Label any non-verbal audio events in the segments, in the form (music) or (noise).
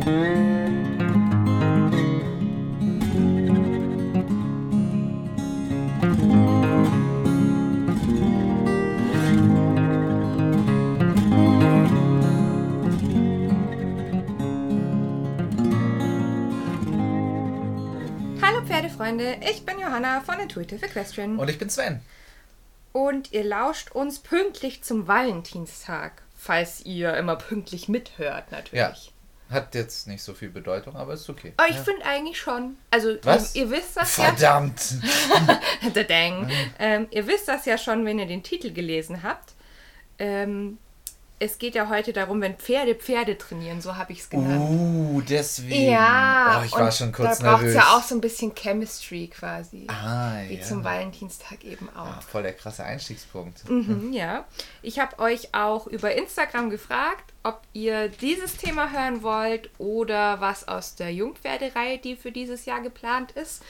Hallo Pferdefreunde, ich bin Johanna von Intuitive Equestrian. Und ich bin Sven. Und ihr lauscht uns pünktlich zum Valentinstag, falls ihr immer pünktlich mithört natürlich. Ja. Hat jetzt nicht so viel Bedeutung, aber ist okay. Aber ich finde eigentlich schon. Also Was? Ihr, ihr wisst das Verdammt! (laughs) ja. Der Dang. Ähm, ihr wisst das ja schon, wenn ihr den Titel gelesen habt. Ähm, es geht ja heute darum, wenn Pferde Pferde trainieren, so habe ich es genannt. Uh, deswegen. Ja, Oh, ich war schon kurz da braucht es ja auch so ein bisschen Chemistry quasi. Ah, Wie ja. zum Valentinstag eben auch. Ah, voll der krasse Einstiegspunkt. Mhm, ja. Ich habe euch auch über Instagram gefragt, ob ihr dieses Thema hören wollt oder was aus der Jungpferdereihe, die für dieses Jahr geplant ist.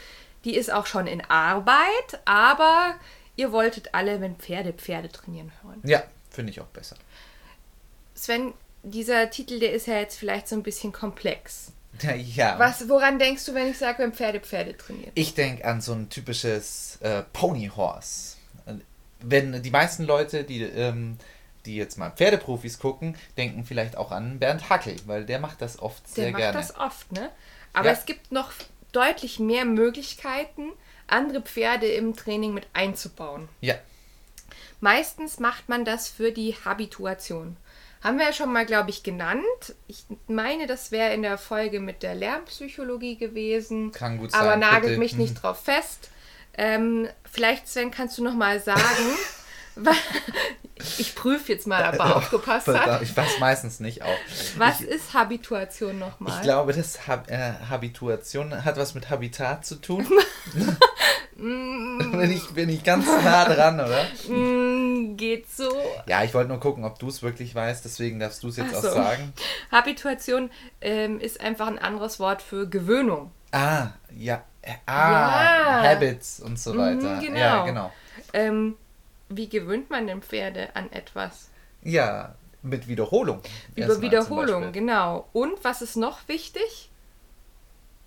Die ist auch schon in Arbeit, aber ihr wolltet alle, wenn Pferde Pferde trainieren hören. Ja, finde ich auch besser. Sven, dieser Titel, der ist ja jetzt vielleicht so ein bisschen komplex. (laughs) Ja. Was, woran denkst du, wenn ich sage, wenn Pferde Pferde trainieren? Ich denke an so ein typisches äh, Pony Horse. Wenn die meisten Leute, die, ähm, die jetzt mal Pferdeprofis gucken, denken vielleicht auch an Bernd Hackel, weil der macht das oft Der sehr macht gerne. das oft, ne? Aber Ja. es gibt noch deutlich mehr Möglichkeiten, andere Pferde im Training mit einzubauen. Ja, Meistens macht man das für die Habituation. Haben wir ja schon mal, glaube ich, genannt. Ich meine, das wäre in der Folge mit der Lernpsychologie gewesen. Kann gut Aber sein, nagelt bitte. mich nicht Mhm. drauf fest. Ähm, vielleicht, Sven, kannst du noch mal sagen. (laughs) ich prüfe jetzt mal, ob er aufgepasst Verdammt, hat. Ich weiß meistens nicht auch. Was ich, ist Habituation nochmal? ich glaube, das Hab, äh, Habituation hat was mit Habitat zu tun. (laughs) (laughs) bin, ich, bin ich ganz nah dran, oder? Mm, geht so. Ja, ich wollte nur gucken, ob du es wirklich weißt, deswegen darfst du es jetzt Ach auch so. sagen. Habituation ähm, ist einfach ein anderes Wort für Gewöhnung. Ah, ja. äh, Ah, Ja. Habits und so weiter. Mhm, genau. Ja, genau. Ähm, wie gewöhnt man denn Pferde an etwas? Ja, mit Wiederholung. Über Wiederholung, genau. Und was ist noch wichtig?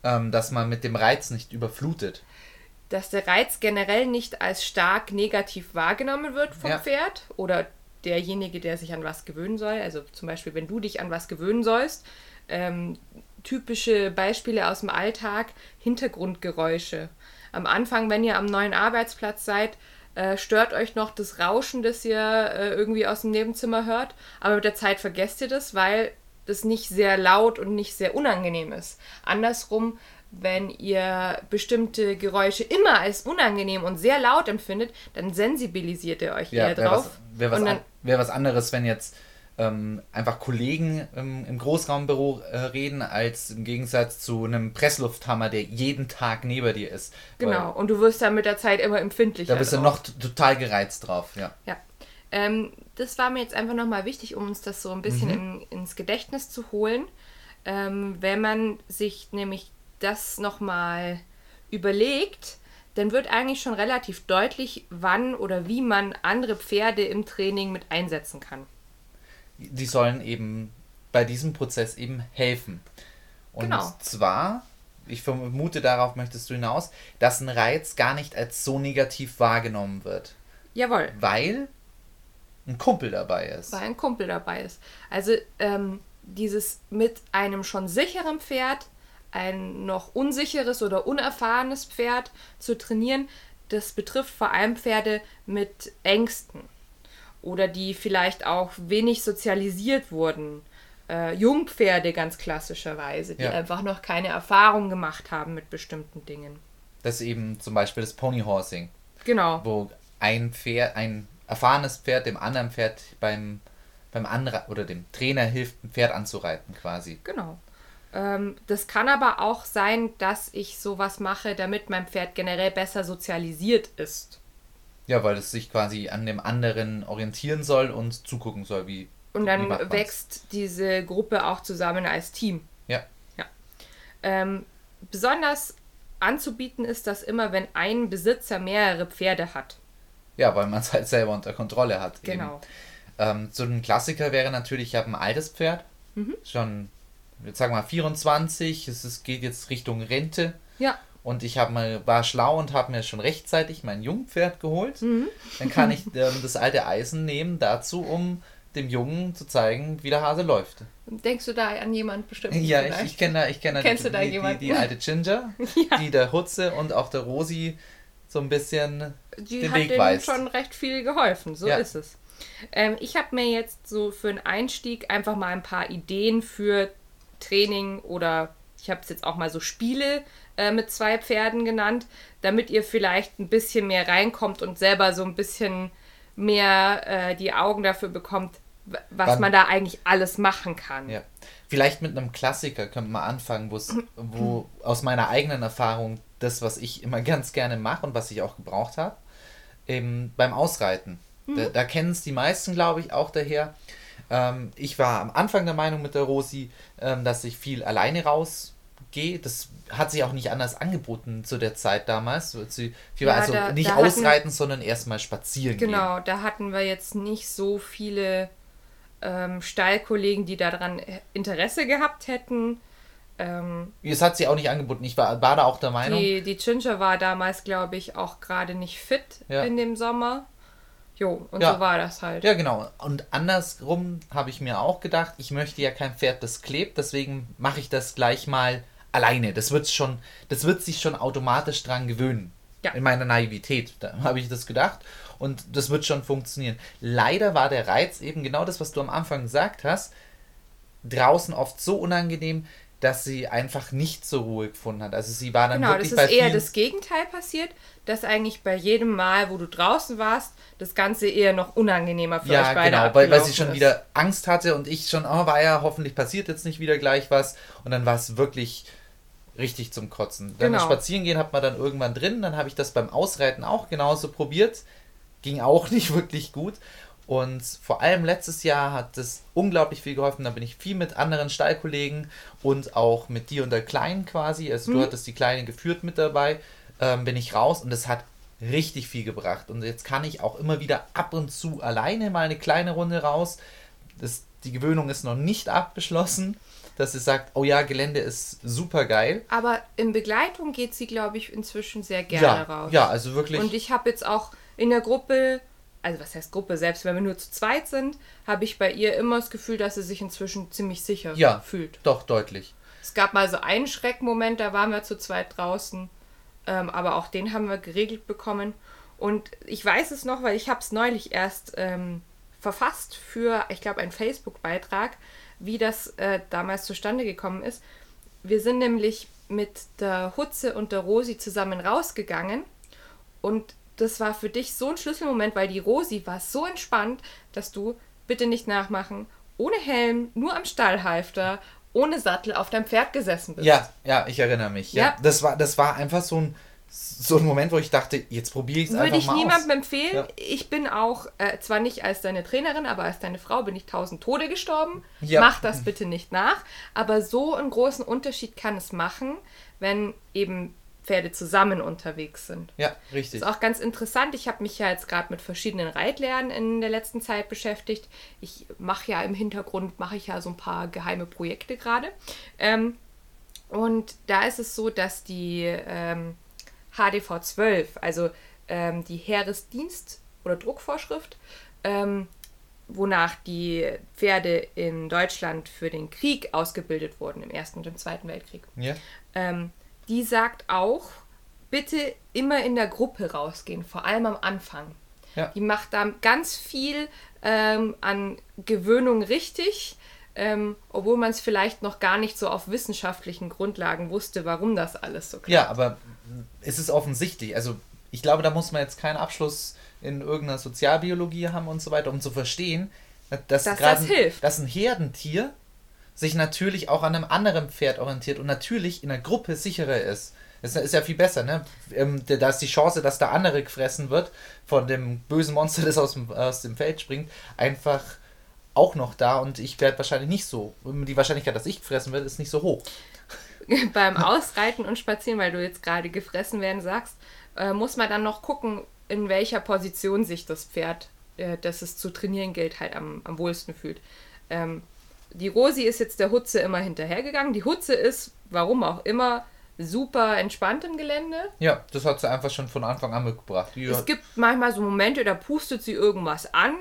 Ähm, dass man mit dem Reiz nicht überflutet. Dass der Reiz generell nicht als stark negativ wahrgenommen wird vom Ja. Pferd oder derjenige, der sich an was gewöhnen soll. Also zum Beispiel, wenn du dich an was gewöhnen sollst. Ähm, typische Beispiele aus dem Alltag, Hintergrundgeräusche. Am Anfang, wenn ihr am neuen Arbeitsplatz seid, äh, stört euch noch das Rauschen, das ihr äh, irgendwie aus dem Nebenzimmer hört. Aber mit der Zeit vergesst ihr das, weil das nicht sehr laut und nicht sehr unangenehm ist. Andersrum, wenn ihr bestimmte Geräusche immer als unangenehm und sehr laut empfindet, dann sensibilisiert ihr euch Ja, eher wäre drauf. was, wär was, an, wär was anderes, wenn jetzt ähm, einfach Kollegen ähm, im Großraumbüro äh, reden, als im Gegensatz zu einem Presslufthammer, der jeden Tag neben dir ist. genau, Weil und du wirst dann mit der Zeit immer empfindlicher. Da bist du drauf. noch t- total gereizt drauf, ja. Ja. Ähm, das war mir jetzt einfach nochmal wichtig, um uns das so ein bisschen in, ins Gedächtnis zu holen. Ähm, wenn man sich nämlich das nochmal überlegt, dann wird eigentlich schon relativ deutlich, wann oder wie man andere Pferde im Training mit einsetzen kann. Die sollen eben bei diesem Prozess eben helfen. Und Genau. zwar, ich vermute, darauf möchtest du hinaus, dass ein Reiz gar nicht als so negativ wahrgenommen wird. Jawohl. Weil ein Kumpel dabei ist. weil ein Kumpel dabei ist. Also ähm, dieses mit einem schon sicheren Pferd ein noch unsicheres oder unerfahrenes Pferd zu trainieren, das betrifft vor allem Pferde mit Ängsten oder die vielleicht auch wenig sozialisiert wurden. Äh, Jungpferde ganz klassischerweise, die Ja. einfach noch keine Erfahrung gemacht haben mit bestimmten Dingen. Das ist eben zum Beispiel das Ponyhorsing, Genau. wo ein Pferd, ein erfahrenes Pferd dem anderen Pferd beim, beim Anre oder dem Trainer hilft, ein Pferd anzureiten quasi. Genau. Ähm, das kann aber auch sein, dass ich sowas mache, damit mein Pferd generell besser sozialisiert ist. Ja, weil es sich quasi an dem anderen orientieren soll und zugucken soll, wie. Und wie dann man's. wächst diese Gruppe auch zusammen als Team. Ja. Ähm, besonders anzubieten ist das immer, wenn ein Besitzer mehrere Pferde hat. Ja, weil man es halt selber unter Kontrolle hat. Genau. Ähm, so ein Klassiker wäre natürlich, ich habe ein altes Pferd, Mhm. schon jetzt sagen wir mal 24, es ist, geht jetzt Richtung Rente. Ja. Und ich mal, war schlau und habe mir schon rechtzeitig mein Jungpferd geholt. Mhm. Dann kann ich (laughs) ähm, das alte Eisen nehmen dazu, um dem Jungen zu zeigen, wie der Hase läuft. Denkst du da an jemanden bestimmt? Ja, ich, ich kenne da, ich kenn da Kennst die, du da die, jemanden? die, die alte Ginger, (laughs) Ja. die der Hutze und auch der Rosi so ein bisschen Die den hat Weg denen weist. schon recht viel geholfen, so Ja. ist es. Ähm, ich habe mir jetzt so für einen Einstieg einfach mal ein paar Ideen für Training oder ich habe es jetzt auch mal so Spiele äh, mit zwei Pferden genannt, damit ihr vielleicht ein bisschen mehr reinkommt und selber so ein bisschen mehr äh, die Augen dafür bekommt, was Wann- man da eigentlich alles machen kann. Ja. Vielleicht mit einem Klassiker könnte man anfangen, wo (clears throat) aus meiner eigenen Erfahrung das, was ich immer (laughs) ganz gerne mache und was ich auch gebraucht habe, beim Ausreiten. Da, da kennen es die meisten, glaube ich, auch daher. Ähm, ich war am Anfang der Meinung mit der Rosi, ähm, dass ich viel alleine rausgehe. Das hat sich auch nicht anders angeboten zu der Zeit damals. Sie, Ja, also da- nicht da hatten- ausreiten, sondern erstmal spazieren gehen. Genau, da hatten wir jetzt nicht so viele ähm, Stallkollegen, die daran Interesse gehabt hätten. Ähm, Es hat sie auch nicht angeboten. Ich war, war da auch der Meinung. die, die Ginger war damals, glaube ich, auch gerade nicht fit Ja. in dem Sommer. Jo, und Ja. so war das halt. Ja, genau. Und andersrum habe ich mir auch gedacht, ich möchte ja kein Pferd, das klebt, deswegen mache ich das gleich mal alleine. Das wird schon, das wird sich schon automatisch dran gewöhnen. Ja. In meiner Naivität, da habe ich das gedacht. Und das wird schon funktionieren. Leider war der Reiz eben genau das, was du am Anfang gesagt hast, draußen oft so unangenehm, dass sie einfach nicht zur Ruhe gefunden hat. Also sie war dann Genau, das wirklich ist bei eher das Gegenteil passiert, dass eigentlich bei jedem Mal, wo du draußen warst, das Ganze eher noch unangenehmer für euch Ja, beide genau, weil, weil sie schon ist. wieder Angst hatte und ich schon, oh, war ja, hoffentlich passiert jetzt nicht wieder gleich was. Und dann war es wirklich richtig zum Kotzen. Dann das Genau. Spazierengehen hat man dann irgendwann drin, dann habe ich das beim Ausreiten auch genauso probiert. Ging auch (laughs) nicht wirklich gut. Und vor allem letztes Jahr hat es unglaublich viel geholfen. Da bin ich viel mit anderen Stallkollegen und auch mit dir und der Kleinen quasi. Also Mhm. du hattest die Kleine geführt mit dabei. Ähm, bin ich raus und es hat richtig viel gebracht. Und jetzt kann ich auch immer wieder ab und zu alleine mal eine kleine Runde raus. Das, die Gewöhnung ist noch nicht abgeschlossen, dass sie sagt, oh ja, Gelände ist super geil. Aber in Begleitung geht sie, glaube ich, inzwischen sehr gerne Ja, raus. ja, also wirklich. Und ich habe jetzt auch in der Gruppe, also was heißt Gruppe, selbst wenn wir nur zu zweit sind, habe ich bei ihr immer das Gefühl, dass sie sich inzwischen ziemlich sicher Ja. fühlt. Doch, deutlich. Es gab mal so einen Schreckmoment, da waren wir zu zweit draußen, ähm, aber auch den haben wir geregelt bekommen. Und ich weiß es noch, weil ich habe es neulich erst ähm, verfasst für, ich glaube, einen Facebook-Beitrag, wie das äh, damals zustande gekommen ist. Wir sind nämlich mit der Hutze und der Rosi zusammen rausgegangen und das war für dich so ein Schlüsselmoment, weil die Rosi war so entspannt, dass du, bitte nicht nachmachen, ohne Helm, nur am Stallhalfter, ohne Sattel auf deinem Pferd gesessen bist. Ja, ja, ich erinnere mich. Ja. Ja. Das, war, das war einfach so ein, so ein Moment, wo ich dachte, jetzt probiere ich es einfach Würde ich mal niemandem aus. empfehlen. Ja. Ich bin auch, äh, zwar nicht als deine Trainerin, aber als deine Frau bin ich tausend Tode gestorben. Ja. Mach das bitte nicht nach. Aber so einen großen Unterschied kann es machen, wenn eben Pferde zusammen unterwegs sind. Ja, richtig. Ist auch ganz interessant. Ich habe mich ja jetzt gerade mit verschiedenen Reitlehren in der letzten Zeit beschäftigt. Ich mache ja im Hintergrund, mache ich ja so ein paar geheime Projekte gerade. Ähm, und da ist es so, dass die ähm, HDV 12, also ähm, die Heeresdienst- oder Druckvorschrift, ähm, wonach die Pferde in Deutschland für den Krieg ausgebildet wurden, im Ersten und im Zweiten Weltkrieg, Ja. Die sagt auch, bitte immer in der Gruppe rausgehen, vor allem am Anfang. Ja. Die macht da ganz viel ähm, an Gewöhnung richtig, ähm, obwohl man es vielleicht noch gar nicht so auf wissenschaftlichen Grundlagen wusste, warum das alles so klappt. Ja, aber es ist offensichtlich. Also ich glaube, da muss man jetzt keinen Abschluss in irgendeiner Sozialbiologie haben und so weiter, um zu verstehen, dass, Dass gerade das hilft. dass ein Herdentier sich natürlich auch an einem anderen Pferd orientiert und natürlich in der Gruppe sicherer ist. Das ist ja viel besser, ne? Ähm, Da ist die Chance, dass der andere gefressen wird von dem bösen Monster, das aus dem, aus dem Feld springt, einfach auch noch da und ich werde wahrscheinlich nicht so. Die Wahrscheinlichkeit, dass ich gefressen werde, ist nicht so hoch. (laughs) Beim Ausreiten und Spazieren, weil du jetzt gerade gefressen werden sagst, äh, muss man dann noch gucken, in welcher Position sich das Pferd, äh, das es zu trainieren gilt, halt am, am wohlsten fühlt. Ähm, die Rosi ist jetzt der Hutze immer hinterhergegangen. Die Hutze ist, warum auch immer, super entspannt im Gelände. Ja, das hat sie einfach schon von Anfang an mitgebracht. Die Es gibt manchmal so Momente, da pustet sie irgendwas an,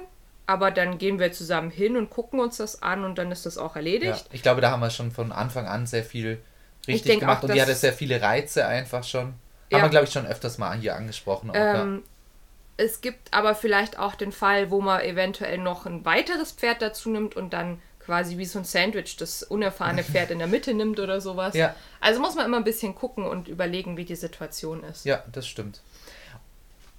aber dann gehen wir zusammen hin und gucken uns das an und dann ist das auch ja, erledigt. ich glaube, da haben wir schon von Anfang an sehr viel richtig gemacht auch, und die hatte sehr viele Reize einfach schon. Ja. Haben wir, glaube ich, schon öfters mal hier angesprochen. Auch, ja. Ähm, Es gibt aber vielleicht auch den Fall, wo man eventuell noch ein weiteres Pferd dazu nimmt und dann quasi wie so ein Sandwich das unerfahrene Pferd in der Mitte nimmt oder sowas. Ja. Also muss man immer ein bisschen gucken und überlegen, wie die Situation ist. Ja, das stimmt.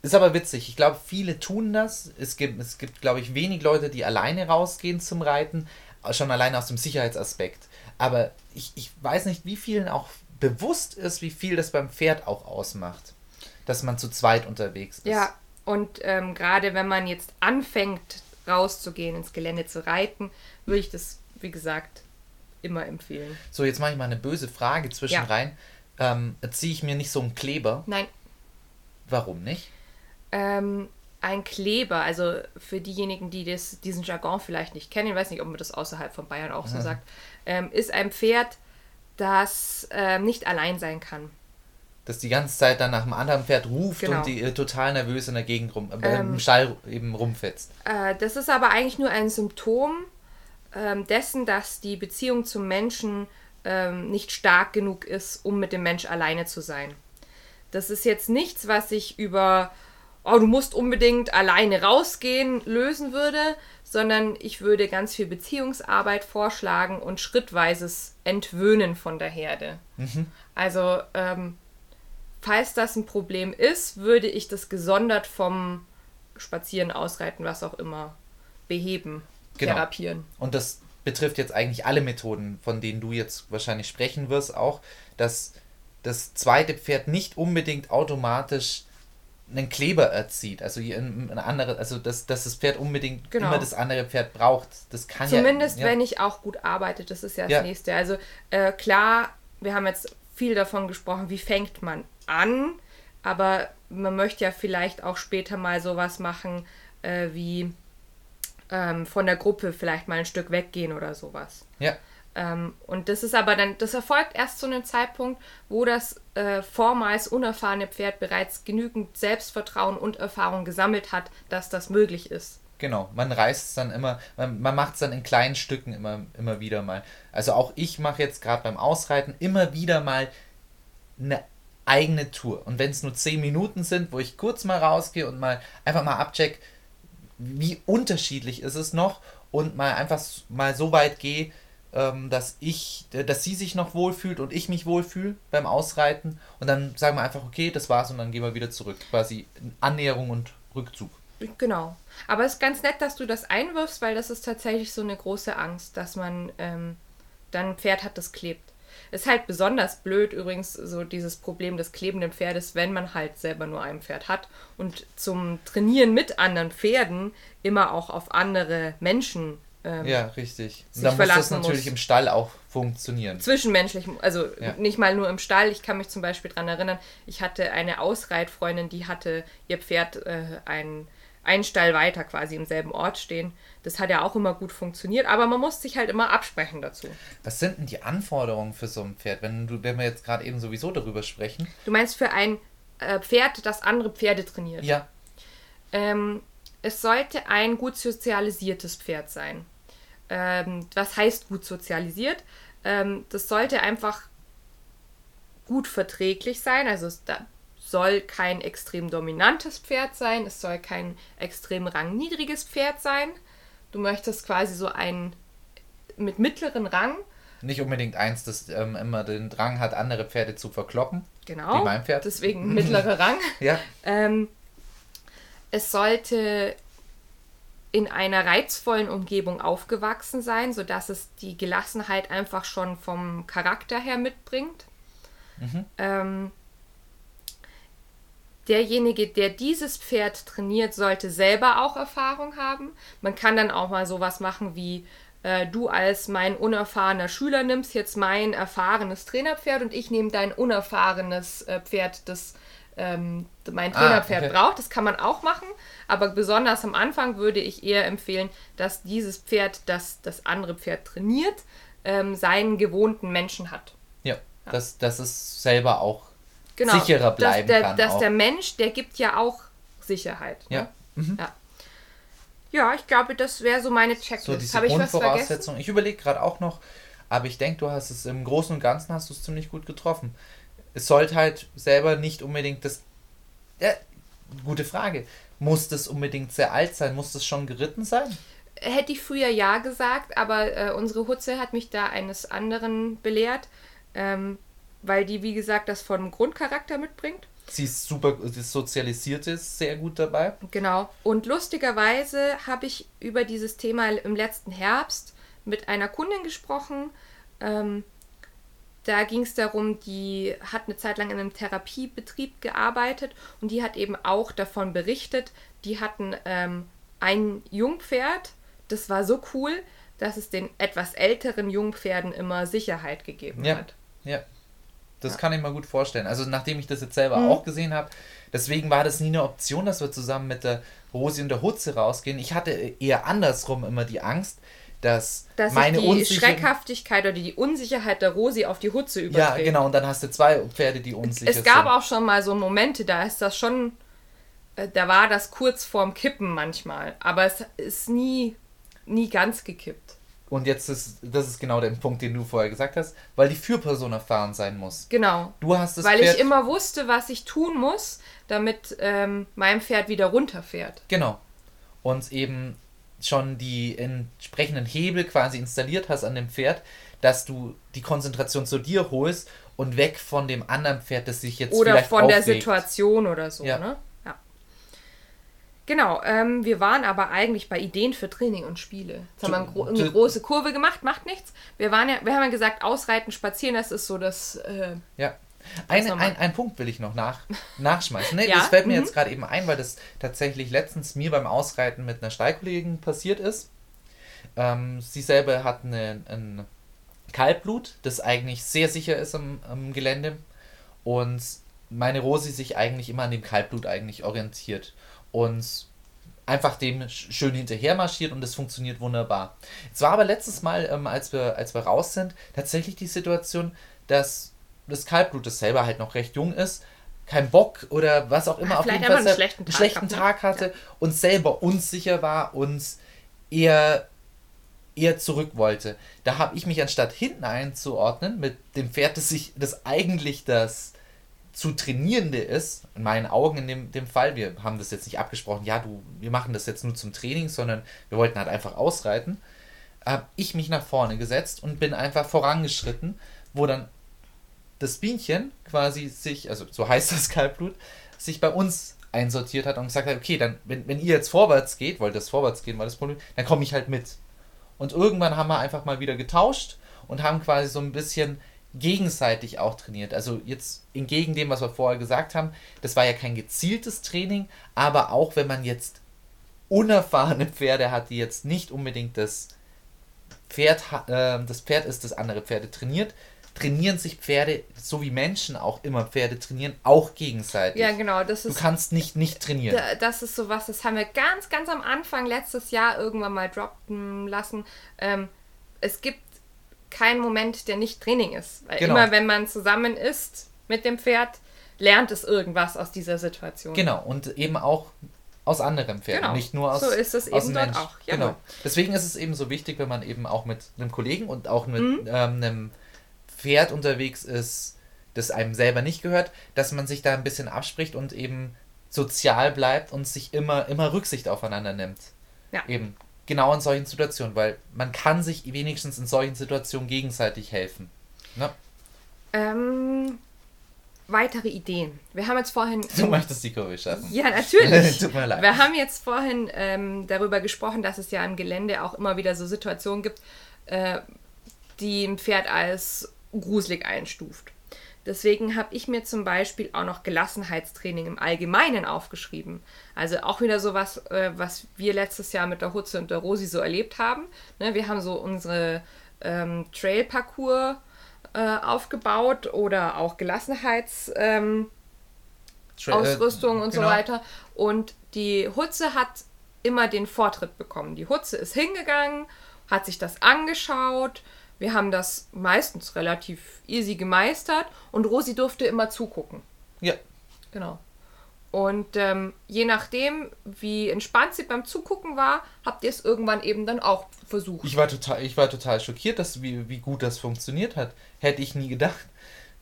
Ist aber witzig. Ich glaube, viele tun das. Es gibt, es gibt, glaube ich, wenig Leute, die alleine rausgehen zum Reiten. Schon alleine aus dem Sicherheitsaspekt. Aber ich, ich weiß nicht, wie vielen auch bewusst ist, wie viel das beim Pferd auch ausmacht. Dass man zu zweit unterwegs ist. Ja, und ähm, gerade wenn man jetzt anfängt, rauszugehen, ins Gelände zu reiten, würde ich das, wie gesagt, immer empfehlen. So, jetzt mache ich mal eine böse Frage zwischen Ja. Ähm, ziehe ich mir nicht so einen Kleber? Nein, Warum nicht? ähm, ein Kleber, also für diejenigen, die das, diesen Jargon vielleicht nicht kennen, ich weiß nicht, ob man das außerhalb von Bayern auch so sagt, ähm, ist ein Pferd, das ähm, nicht allein sein kann. Dass die ganze Zeit dann nach einem anderen Pferd ruft Genau. und die äh, total nervös in der Gegend rum, äh, Ähm. im Stall eben rumfetzt. Äh, das ist aber eigentlich nur ein Symptom ähm, dessen, dass die Beziehung zum Menschen ähm, nicht stark genug ist, um mit dem Mensch alleine zu sein. Das ist jetzt nichts, was ich über, oh, du musst unbedingt alleine rausgehen, lösen würde, sondern ich würde ganz viel Beziehungsarbeit vorschlagen und schrittweises Entwöhnen von der Herde. Also, ähm, falls das ein Problem ist, würde ich das gesondert vom Spazieren, Ausreiten, was auch immer, beheben, Genau. therapieren. Und das betrifft jetzt eigentlich alle Methoden, von denen du jetzt wahrscheinlich sprechen wirst, auch, dass das zweite Pferd nicht unbedingt automatisch einen Kleber erzieht. Also ein andere, also dass, dass das Pferd unbedingt Genau. immer das andere Pferd braucht. Das kann Zumindest ja. ja. wenn ich auch gut arbeite, das ist ja das Ja. nächste. Also äh, klar, wir haben jetzt viel davon gesprochen, wie fängt man an, aber man möchte ja vielleicht auch später mal sowas machen, äh, wie ähm, von der Gruppe vielleicht mal ein Stück weggehen oder sowas. Ja, Ähm, und das ist aber dann, das erfolgt erst zu einem Zeitpunkt, wo das äh, vormals unerfahrene Pferd bereits genügend Selbstvertrauen und Erfahrung gesammelt hat, dass das möglich ist. Genau, man reißt es dann immer, man, man macht es dann in kleinen Stücken immer, immer wieder mal. Also auch ich mache jetzt gerade beim Ausreiten immer wieder mal eine eigene Tour. Und wenn es nur 10 Minuten sind, wo ich kurz mal rausgehe und mal einfach mal abcheck, wie unterschiedlich ist es noch und mal einfach mal so weit gehe, ähm, dass ich, äh, dass sie sich noch wohlfühlt und ich mich wohlfühle beim Ausreiten und dann sagen wir einfach, okay, das war's und dann gehen wir wieder zurück. Quasi Annäherung und Rückzug. Genau. Aber es ist ganz nett, dass du das einwirfst, weil das ist tatsächlich so eine große Angst, dass man ähm, dann ein Pferd hat, das klebt. Ist halt besonders blöd übrigens so dieses Problem des klebenden Pferdes, wenn man halt selber nur ein Pferd hat und zum Trainieren mit anderen Pferden immer auch auf andere Menschen ähm, Ja, richtig. sich dann muss das natürlich muss. im Stall auch funktionieren. zwischenmenschlich, also Ja. nicht mal nur im Stall. Ich kann mich zum Beispiel daran erinnern, ich hatte eine Ausreitfreundin, die hatte ihr Pferd äh, ein, einen Stall weiter quasi im selben Ort stehen. Das hat ja auch immer gut funktioniert, aber man muss sich halt immer absprechen dazu. Was sind denn die Anforderungen für so ein Pferd, wenn du, wenn wir jetzt gerade eben sowieso darüber sprechen? Du meinst für ein äh, Pferd, das andere Pferde trainiert? Ja, Ähm, es sollte ein gut sozialisiertes Pferd sein. Ähm, was heißt gut sozialisiert? Ähm, das sollte einfach gut verträglich sein. Also es da soll kein extrem dominantes Pferd sein. Es soll kein extrem rangniedriges Pferd sein. Du möchtest quasi so ein mit mittleren Rang. nicht unbedingt eins, das ähm, immer den Drang hat, andere Pferde zu verkloppen. Genau. Wie mein Pferd. Deswegen (laughs) mittlerer Rang. Ja, Ähm, es sollte in einer reizvollen Umgebung aufgewachsen sein, sodass es die Gelassenheit einfach schon vom Charakter her mitbringt. Ähm, derjenige, der dieses Pferd trainiert, sollte selber auch Erfahrung haben. Man kann dann auch mal sowas machen wie äh, du als mein unerfahrener Schüler nimmst jetzt mein erfahrenes Trainerpferd und ich nehme dein unerfahrenes äh, Pferd, das ähm, mein Trainerpferd Ah, okay. braucht. Das kann man auch machen, aber besonders am Anfang würde ich eher empfehlen, dass dieses Pferd, das das andere Pferd trainiert, ähm, seinen gewohnten Menschen hat. Ja, dass, dass es selber auch Genau, sicherer bleiben dass der, kann. Dass auch. der Mensch, der gibt ja auch Sicherheit. ja. Ne? Ja. ja, ich glaube, das wäre so meine So Checklist. diese Habe ich was vergessen? Ich überlege gerade auch noch, aber ich denke, du hast es im Großen und Ganzen hast du es ziemlich gut getroffen. Es sollte halt selber nicht unbedingt das. Ja, gute Frage. Muss das unbedingt sehr alt sein? Muss das schon geritten sein? Hätte ich früher ja gesagt, aber äh, unsere Hutze hat mich da eines anderen belehrt, ähm, weil die, wie gesagt, das von Grundcharakter mitbringt. Sie ist super, das Sozialisierte ist sehr gut dabei. Genau. Und lustigerweise habe ich über dieses Thema im letzten Herbst mit einer Kundin gesprochen. Ähm, da ging es darum, die hat eine Zeit lang in einem Therapiebetrieb gearbeitet und die hat eben auch davon berichtet, die hatten ähm, ein Jungpferd, das war so cool, dass es den etwas älteren Jungpferden immer Sicherheit gegeben Ja. hat. Ja. Das kann ich mir gut vorstellen. Also nachdem ich das jetzt selber Mhm. auch gesehen habe, deswegen war das nie eine Option, dass wir zusammen mit der Rosi und der Hutze rausgehen. Ich hatte eher andersrum immer die Angst, dass, Dass meine sich die unsichere- Schreckhaftigkeit oder die Unsicherheit der Rosi auf die Hutze Ja, überträgt. genau. Und dann hast du zwei Pferde, die unsicher Es gab sind. auch schon mal so Momente, da ist das schon, äh, da war das kurz vorm Kippen manchmal, aber es ist nie, nie ganz gekippt. Und jetzt ist, das ist genau der Punkt, den du vorher gesagt hast, weil die Führperson erfahren sein muss. Genau. Du hast das Weil Pferd, ich immer wusste, was ich tun muss, damit ähm, mein Pferd wieder runterfährt. Genau. Und eben schon die entsprechenden Hebel quasi installiert hast an dem Pferd, dass du die Konzentration zu dir holst und weg von dem anderen Pferd, das sich jetzt Oder vielleicht von der aufregt. Situation oder so, Ja. ne? Genau, ähm, wir waren aber eigentlich bei Ideen für Training und Spiele. Jetzt haben wir eine, gro eine große Kurve gemacht, macht nichts. Wir, waren ja, wir haben ja gesagt, Ausreiten, Spazieren, das ist so das. Äh, Ja. Ein, ein, ein Punkt will ich noch nach, nachschmeißen. Ne, (laughs) Ja, Das fällt mir mhm. jetzt gerade eben ein, weil das tatsächlich letztens mir beim Ausreiten mit einer Stallkollegin passiert ist. Ähm, sie selber hat eine, ein Kaltblut, das eigentlich sehr sicher ist am, am Gelände. Und meine Rosi sich eigentlich immer an dem Kaltblut eigentlich orientiert. Und einfach dem sch- schön hinterher marschiert und es funktioniert wunderbar. Es war aber letztes Mal, ähm, als, wir, als wir raus sind, tatsächlich die Situation, dass das Kaltblut, das selber halt noch recht jung ist, kein Bock oder was auch immer Ah, auf jeden Fall einen schlechten Tag schlechten ne? Tag hatte und selber unsicher war und eher, eher zurück wollte. Da habe ich mich anstatt hinten einzuordnen mit dem Pferd, das sich das eigentlich das zu trainierende ist, in meinen Augen in dem, dem Fall, wir haben das jetzt nicht abgesprochen, ja, du, wir machen das jetzt nur zum Training, sondern wir wollten halt einfach ausreiten, habe ich mich nach vorne gesetzt und bin einfach vorangeschritten, wo dann das Bienchen quasi sich, also so heißt das Kaltblut, sich bei uns einsortiert hat und gesagt hat, okay, dann, wenn, wenn ihr jetzt vorwärts geht, wollt das vorwärts gehen, war das Problem, dann komme ich halt mit. Und irgendwann haben wir einfach mal wieder getauscht und haben quasi so ein bisschen gegenseitig auch trainiert. Also jetzt entgegen dem, was wir vorher gesagt haben, das war ja kein gezieltes Training, aber auch wenn man jetzt unerfahrene Pferde hat, die jetzt nicht unbedingt das Pferd, äh, das Pferd ist, das andere Pferde trainiert, trainieren sich Pferde, so wie Menschen auch immer Pferde trainieren, auch gegenseitig. ja, genau, das Du ist. kannst nicht nicht trainieren. Da- Das ist sowas, das haben wir ganz, ganz am Anfang letztes Jahr irgendwann mal droppen lassen. Ähm, es gibt keinen Moment, der nicht Training ist. Weil Genau. immer wenn man zusammen ist mit dem Pferd, lernt es irgendwas aus dieser Situation. Genau, und eben auch aus anderen Pferden, Genau. nicht nur aus So ist es eben dort Mensch. auch. Jawohl. Genau. Deswegen ist es eben so wichtig, wenn man eben auch mit einem Kollegen und auch mit Mhm. ähm, einem Pferd unterwegs ist, das einem selber nicht gehört, dass man sich da ein bisschen abspricht und eben sozial bleibt und sich immer, immer Rücksicht aufeinander nimmt. Ja. Eben. Genau in solchen Situationen, weil man kann sich wenigstens in solchen Situationen gegenseitig helfen. Ne? Ähm, weitere Ideen. Wir haben jetzt vorhin. Du möchtest die Kurve schaffen. Ja, natürlich. (laughs) Tut mir leid. Wir haben jetzt vorhin ähm, darüber gesprochen, dass es ja im Gelände auch immer wieder so Situationen gibt, äh, die ein Pferd als gruselig einstuft. Deswegen habe ich mir zum Beispiel auch noch Gelassenheitstraining im Allgemeinen aufgeschrieben. Also auch wieder sowas, äh, was wir letztes Jahr mit der Hutze und der Rosi so erlebt haben. Ne, wir haben so unsere ähm, Trail-Parcours äh, aufgebaut oder auch Gelassenheits... Ähm, Ausrüstung und genau. so weiter. Und die Hutze hat immer den Vortritt bekommen. Die Hutze ist hingegangen, hat sich das angeschaut. Wir haben das meistens relativ easy gemeistert und Rosi durfte immer zugucken. Ja, Genau. Und ähm, je nachdem, wie entspannt sie beim Zugucken war, habt ihr es irgendwann eben dann auch versucht. ich war total, ich war total schockiert, dass, wie, wie gut das funktioniert hat. Hätte ich nie gedacht.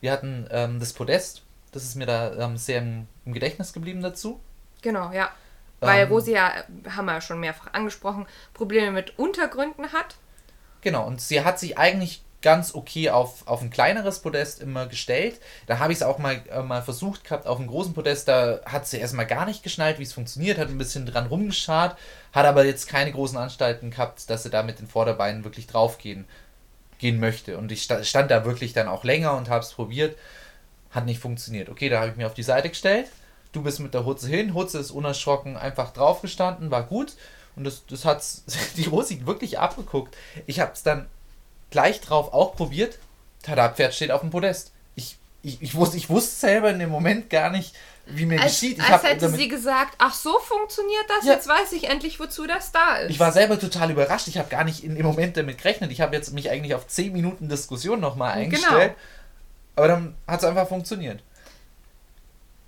Wir hatten ähm, das Podest, das ist mir da ähm, sehr im, im Gedächtnis geblieben dazu. Genau, ja. Weil Ähm. Rosi ja, äh, haben wir ja schon mehrfach angesprochen, Probleme mit Untergründen hat. Genau, und sie hat sich eigentlich ganz okay auf, auf ein kleineres Podest immer gestellt. Da habe ich es auch mal, äh, mal versucht gehabt, auf einem großen Podest, da hat sie erstmal gar nicht geschnallt, wie es funktioniert, hat ein bisschen dran rumgeschart, hat aber jetzt keine großen Anstalten gehabt, dass sie da mit den Vorderbeinen wirklich draufgehen gehen möchte. Und ich sta- stand da wirklich dann auch länger und habe es probiert, hat nicht funktioniert. Okay, da habe ich mir auf die Seite gestellt, du bist mit der Hutze hin, Hutze ist unerschrocken einfach draufgestanden, war gut. Und das, das hat (laughs) die Rosi wirklich abgeguckt. Ich habe es dann gleich drauf auch probiert. Tada, Pferd steht auf dem Podest. Ich, ich, ich, wusste, ich wusste selber in dem Moment gar nicht, wie mir Als, geschieht. Ich, als hätte damit, sie gesagt, ach so funktioniert das, Ja. jetzt weiß ich endlich, wozu das da ist. ich war selber total überrascht. Ich habe gar nicht in dem Moment damit gerechnet. Ich habe jetzt mich eigentlich auf 10 Minuten Diskussion nochmal Genau. eingestellt. Aber dann hat es einfach funktioniert.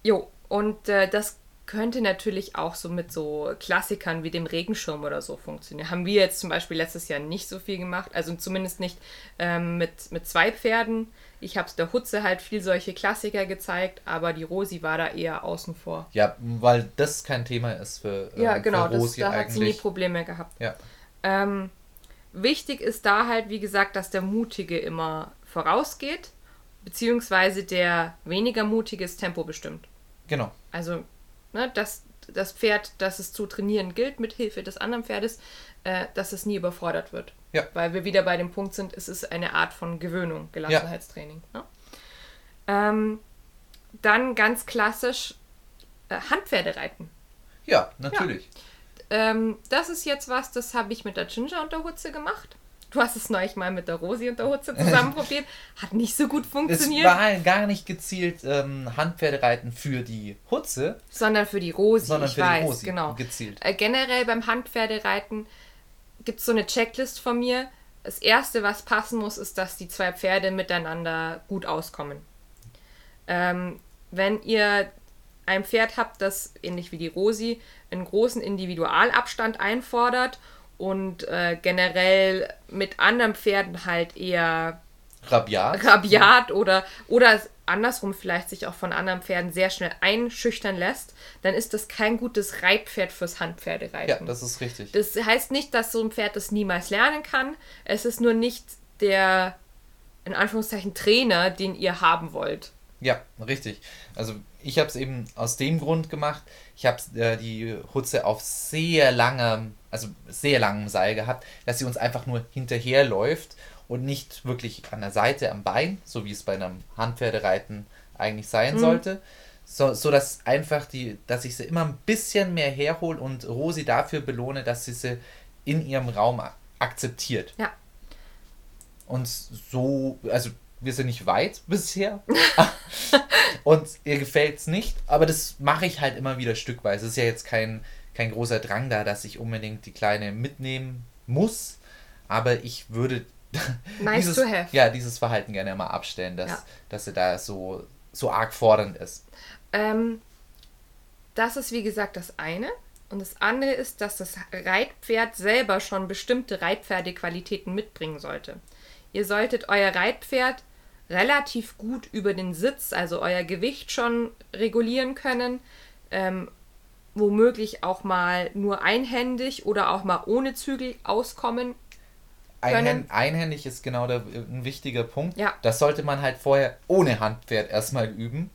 Jo, und äh, das könnte natürlich auch so mit so Klassikern wie dem Regenschirm oder so funktionieren. Haben wir jetzt zum Beispiel letztes Jahr nicht so viel gemacht, also zumindest nicht ähm, mit, mit zwei Pferden. Ich habe der Hutze halt viel solche Klassiker gezeigt, aber die Rosi war da eher außen vor. Ja, weil das kein Thema ist für, Ja, ähm, genau, für das, Rosi da hat sie nie eigentlich. Probleme gehabt. Ja. Ähm, wichtig ist da halt, wie gesagt, dass der Mutige immer vorausgeht, beziehungsweise der weniger Mutige das Tempo bestimmt. Genau. Also, ne, dass das Pferd, das es zu trainieren gilt, mit Hilfe des anderen Pferdes, äh, dass es nie überfordert wird. Ja. Weil wir wieder bei dem Punkt sind, es ist eine Art von Gewöhnung, Gelassenheitstraining. Ne? Ähm, dann ganz klassisch äh, Handpferdereiten. Ja, natürlich. Ähm, das ist jetzt was, das habe ich mit der Ginger und der Hutze gemacht. Du hast es neulich mal mit der Rosi und der Hutze zusammen (laughs) probiert. Hat nicht so gut Es funktioniert, war halt gar nicht gezielt ähm, Handpferdereiten für die Hutze, sondern für die Rosi. sondern ich für weiß, die Rosi genau. gezielt. Äh, generell beim Handpferdereiten gibt es so eine Checklist von mir. Das erste, was passen muss, ist, dass die zwei Pferde miteinander gut auskommen. Ähm, wenn ihr ein Pferd habt, das ähnlich wie die Rosi einen großen Individualabstand einfordert und äh, generell mit anderen Pferden halt eher Rabiat. rabiat oder, oder andersrum vielleicht sich auch von anderen Pferden sehr schnell einschüchtern lässt, dann ist das kein gutes Reitpferd fürs Handpferdereiten. Ja, das ist richtig. Das heißt nicht, dass so ein Pferd das niemals lernen kann. Es ist nur nicht der, in Anführungszeichen, Trainer, den ihr haben wollt. Ja, richtig. Also ich habe es eben aus dem Grund gemacht. Ich habe äh, die Hutze auf sehr langem, also sehr langem Seil gehabt, dass sie uns einfach nur hinterherläuft und nicht wirklich an der Seite am Bein, so wie es bei einem Handpferdereiten eigentlich sein sollte. So, so dass einfach die, dass ich sie immer ein bisschen mehr herhole und Rosi dafür belohne, dass sie sie in ihrem Raum akzeptiert. Ja. Und so, also wir sind nicht weit bisher. (laughs) (laughs) und ihr gefällt es nicht, aber das mache ich halt immer wieder stückweise. Es ist ja jetzt kein, kein großer Drang da, dass ich unbedingt die Kleine mitnehmen muss. Aber ich würde (laughs) Nice dieses, ja, dieses Verhalten gerne mal abstellen, dass, Ja. dass sie da so, so arg fordernd ist. Ähm, das ist wie gesagt das eine. Und das andere ist, dass das Reitpferd selber schon bestimmte Reitpferdequalitäten mitbringen sollte. Ihr solltet euer Reitpferd relativ gut über den Sitz, also euer Gewicht schon regulieren können. Ähm, womöglich auch mal nur einhändig oder auch mal ohne Zügel auskommen. Einhänd, einhändig ist genau der, ein wichtiger Punkt. Ja. Das sollte man halt vorher ohne Handpferd erstmal üben,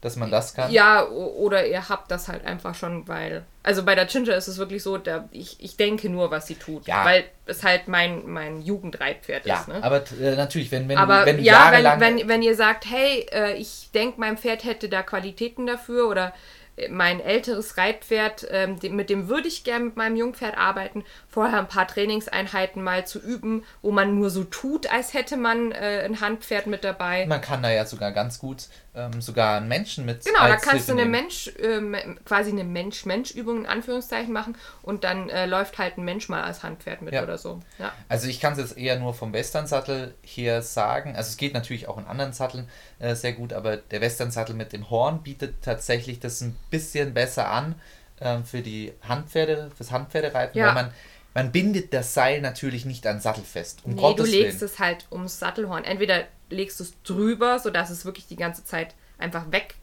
dass man das kann. Ja, oder ihr habt das halt einfach schon, weil. Also bei der Ginger ist es wirklich so, der, ich, ich denke nur, was sie tut. Ja. Weil es halt mein, mein Jugendreitpferd Ja, ist. Ne? aber äh, natürlich, wenn, wenn, Aber wenn du ja, wenn, jahrelang... wenn, wenn ihr sagt, hey, äh, ich denke, mein Pferd hätte da Qualitäten dafür oder äh, mein älteres Reitpferd, dem, mit dem würde ich gerne mit meinem Jungpferd arbeiten, vorher ein paar Trainingseinheiten mal zu üben, wo man nur so tut, als hätte man äh, ein Handpferd mit dabei. Man kann da ja sogar ganz gut ähm, sogar einen Menschen mit. Genau, da kannst du eine Mensch, äh, quasi eine Mensch-Mensch-Übung in Anführungszeichen machen und dann äh, läuft halt ein Mensch mal als Handpferd mit ja. oder so. Ja. Also ich kann es jetzt eher nur vom Western-Sattel hier sagen. Also es geht natürlich auch in anderen Satteln äh, sehr gut, aber der Western-Sattel mit dem Horn bietet tatsächlich das ein bisschen besser an ähm, für die Handpferde, fürs Handpferdereiten, ja. weil man man bindet das Seil natürlich nicht an Sattel fest. Um nee, Gottes du legst Willen. es halt ums Sattelhorn. Entweder legst du es drüber, sodass es wirklich die ganze Zeit einfach weg,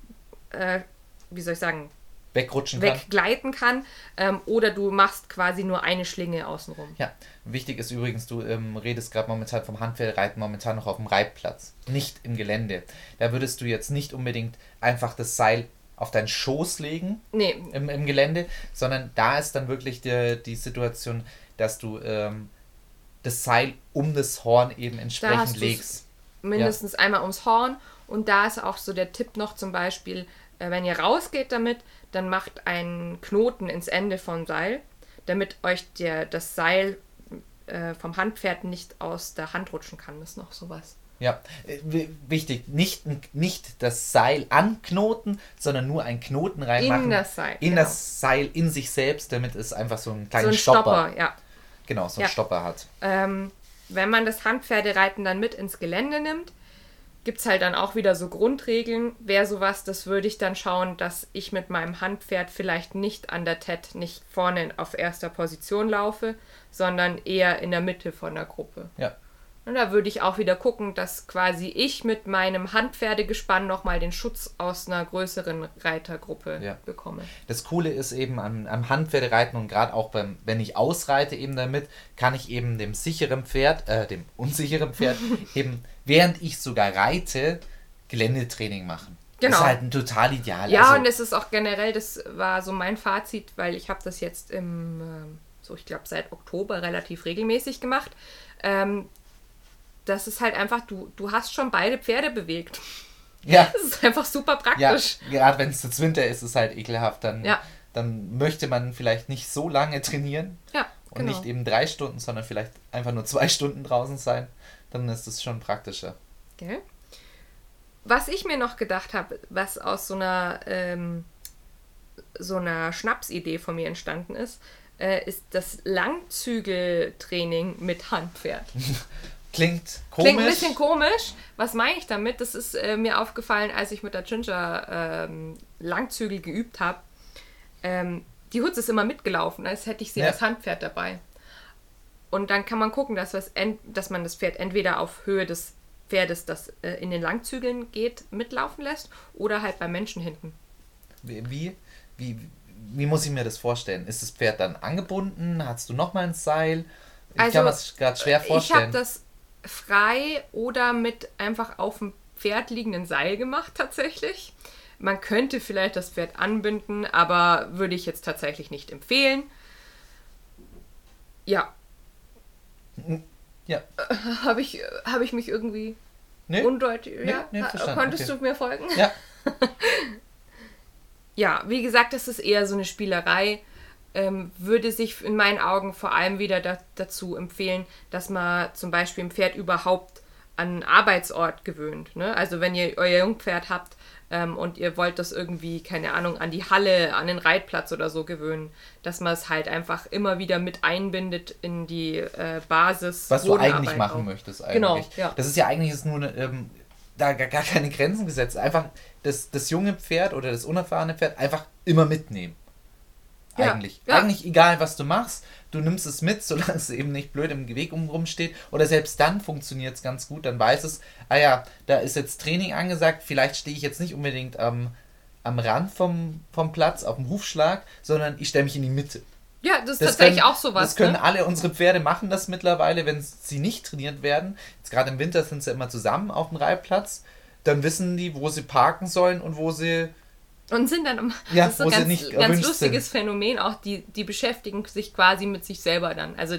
äh, wie soll ich sagen, wegrutschen kann. Weggleiten kann. Ähm, oder du machst quasi nur eine Schlinge außenrum. Ja, wichtig ist übrigens, du ähm, redest gerade momentan vom Handpferdereiten momentan noch auf dem Reitplatz, nicht im Gelände. Da würdest du jetzt nicht unbedingt einfach das Seil auf deinen Schoß legen nee. im, im Gelände, sondern da ist dann wirklich die, die Situation, dass du ähm, das Seil um das Horn eben entsprechend legst. Mindestens ja. einmal ums Horn und da ist auch so der Tipp noch zum Beispiel, äh, wenn ihr rausgeht damit, dann macht einen Knoten ins Ende vom Seil, damit euch der, das Seil äh, vom Handpferd nicht aus der Hand rutschen kann. Das ist noch sowas. Ja, äh, wichtig, nicht, nicht das Seil anknoten, sondern nur einen Knoten reinmachen. In das Seil. In genau. das Seil, in sich selbst, damit es einfach so einen kleinen so ein Stopper, Stopper, ja. Genau, so einen ja. Stopper hat. Ähm, wenn man das Handpferdereiten dann mit ins Gelände nimmt, gibt es halt dann auch wieder so Grundregeln. Wäre sowas, das würde ich dann schauen, dass ich mit meinem Handpferd vielleicht nicht an der TED, nicht vorne auf erster Position laufe, sondern eher in der Mitte von der Gruppe. Ja. Und da würde ich auch wieder gucken, dass quasi ich mit meinem Handpferdegespann nochmal den Schutz aus einer größeren Reitergruppe ja. bekomme. Das Coole ist eben am, am Handpferdereiten und gerade auch beim, wenn ich ausreite eben damit, kann ich eben dem sicheren Pferd, äh, dem unsicheren Pferd (laughs) eben, während ich sogar reite, Geländetraining machen. Genau. Das ist halt ein total ideal. Ja, also, und es ist auch generell, das war so mein Fazit, weil ich habe das jetzt im, ähm, so ich glaube seit Oktober relativ regelmäßig gemacht. Ähm, das ist halt einfach, du, du hast schon beide Pferde bewegt. Ja. (laughs) Das ist einfach super praktisch. Ja, gerade wenn es jetzt Winter ist, ist es halt ekelhaft. Dann, ja. dann möchte man vielleicht nicht so lange trainieren. Ja. Und genau. nicht eben drei Stunden, sondern vielleicht einfach nur zwei (laughs) Stunden draußen sein. Dann ist es schon praktischer. Okay. Was ich mir noch gedacht habe, was aus so einer, ähm, so einer Schnapsidee von mir entstanden ist, äh, ist das Langzügeltraining mit Handpferd. (laughs) Klingt komisch. Klingt ein bisschen komisch. Was meine ich damit? Das ist äh, mir aufgefallen, als ich mit der Ginger ähm, Langzügel geübt habe. Ähm, die Hutze ist immer mitgelaufen, als hätte ich sie ja. als Handpferd dabei. Und dann kann man gucken, dass, dass man das Pferd entweder auf Höhe des Pferdes, das äh, in den Langzügeln geht, mitlaufen lässt oder halt beim Menschen hinten. Wie, wie, wie, wie muss ich mir das vorstellen? Ist das Pferd dann angebunden? Hast du nochmal ein Seil? Ich also, kann mir das gerade schwer vorstellen. Ich habe das frei oder mit einfach auf dem Pferd liegenden Seil gemacht tatsächlich. Man könnte vielleicht das Pferd anbinden, aber würde ich jetzt tatsächlich nicht empfehlen. Ja. Ja. Äh, Habe ich, hab ich mich irgendwie nee. undeutlich. Nee, ja? Nee, Konntest okay. du mir folgen? Ja. (laughs) ja, wie gesagt, das ist eher so eine Spielerei ähm, würde sich in meinen Augen vor allem wieder da, dazu empfehlen, dass man zum Beispiel ein Pferd überhaupt an einen Arbeitsort gewöhnt. Ne? Also wenn ihr euer Jungpferd habt ähm, und ihr wollt das irgendwie, keine Ahnung, an die Halle, an den Reitplatz oder so gewöhnen, dass man es halt einfach immer wieder mit einbindet in die äh, Basis. Was du eigentlich machen auch. möchtest eigentlich. Genau, ja. Das ist ja eigentlich ist nur eine, ähm, da gar, gar keine Grenzen gesetzt. Einfach das, das junge Pferd oder das unerfahrene Pferd einfach immer mitnehmen. Eigentlich. Ja. Eigentlich egal, was du machst, du nimmst es mit, (laughs) solange es eben nicht blöd im Weg rumsteht. Oder selbst dann funktioniert es ganz gut. Dann weiß es, ah ja, da ist jetzt Training angesagt. Vielleicht stehe ich jetzt nicht unbedingt am, am Rand vom, vom Platz, auf dem Hufschlag, sondern ich stelle mich in die Mitte. Ja, das ist das tatsächlich können, auch sowas. Das können ne? alle unsere Pferde machen das mittlerweile, wenn sie nicht trainiert werden. Jetzt gerade im Winter sind sie immer zusammen auf dem Reitplatz. Dann wissen die, wo sie parken sollen und wo sie und sind dann, ja, das ist so ein ganz, ganz lustiges sind. Phänomen, auch die, die beschäftigen sich quasi mit sich selber dann. Also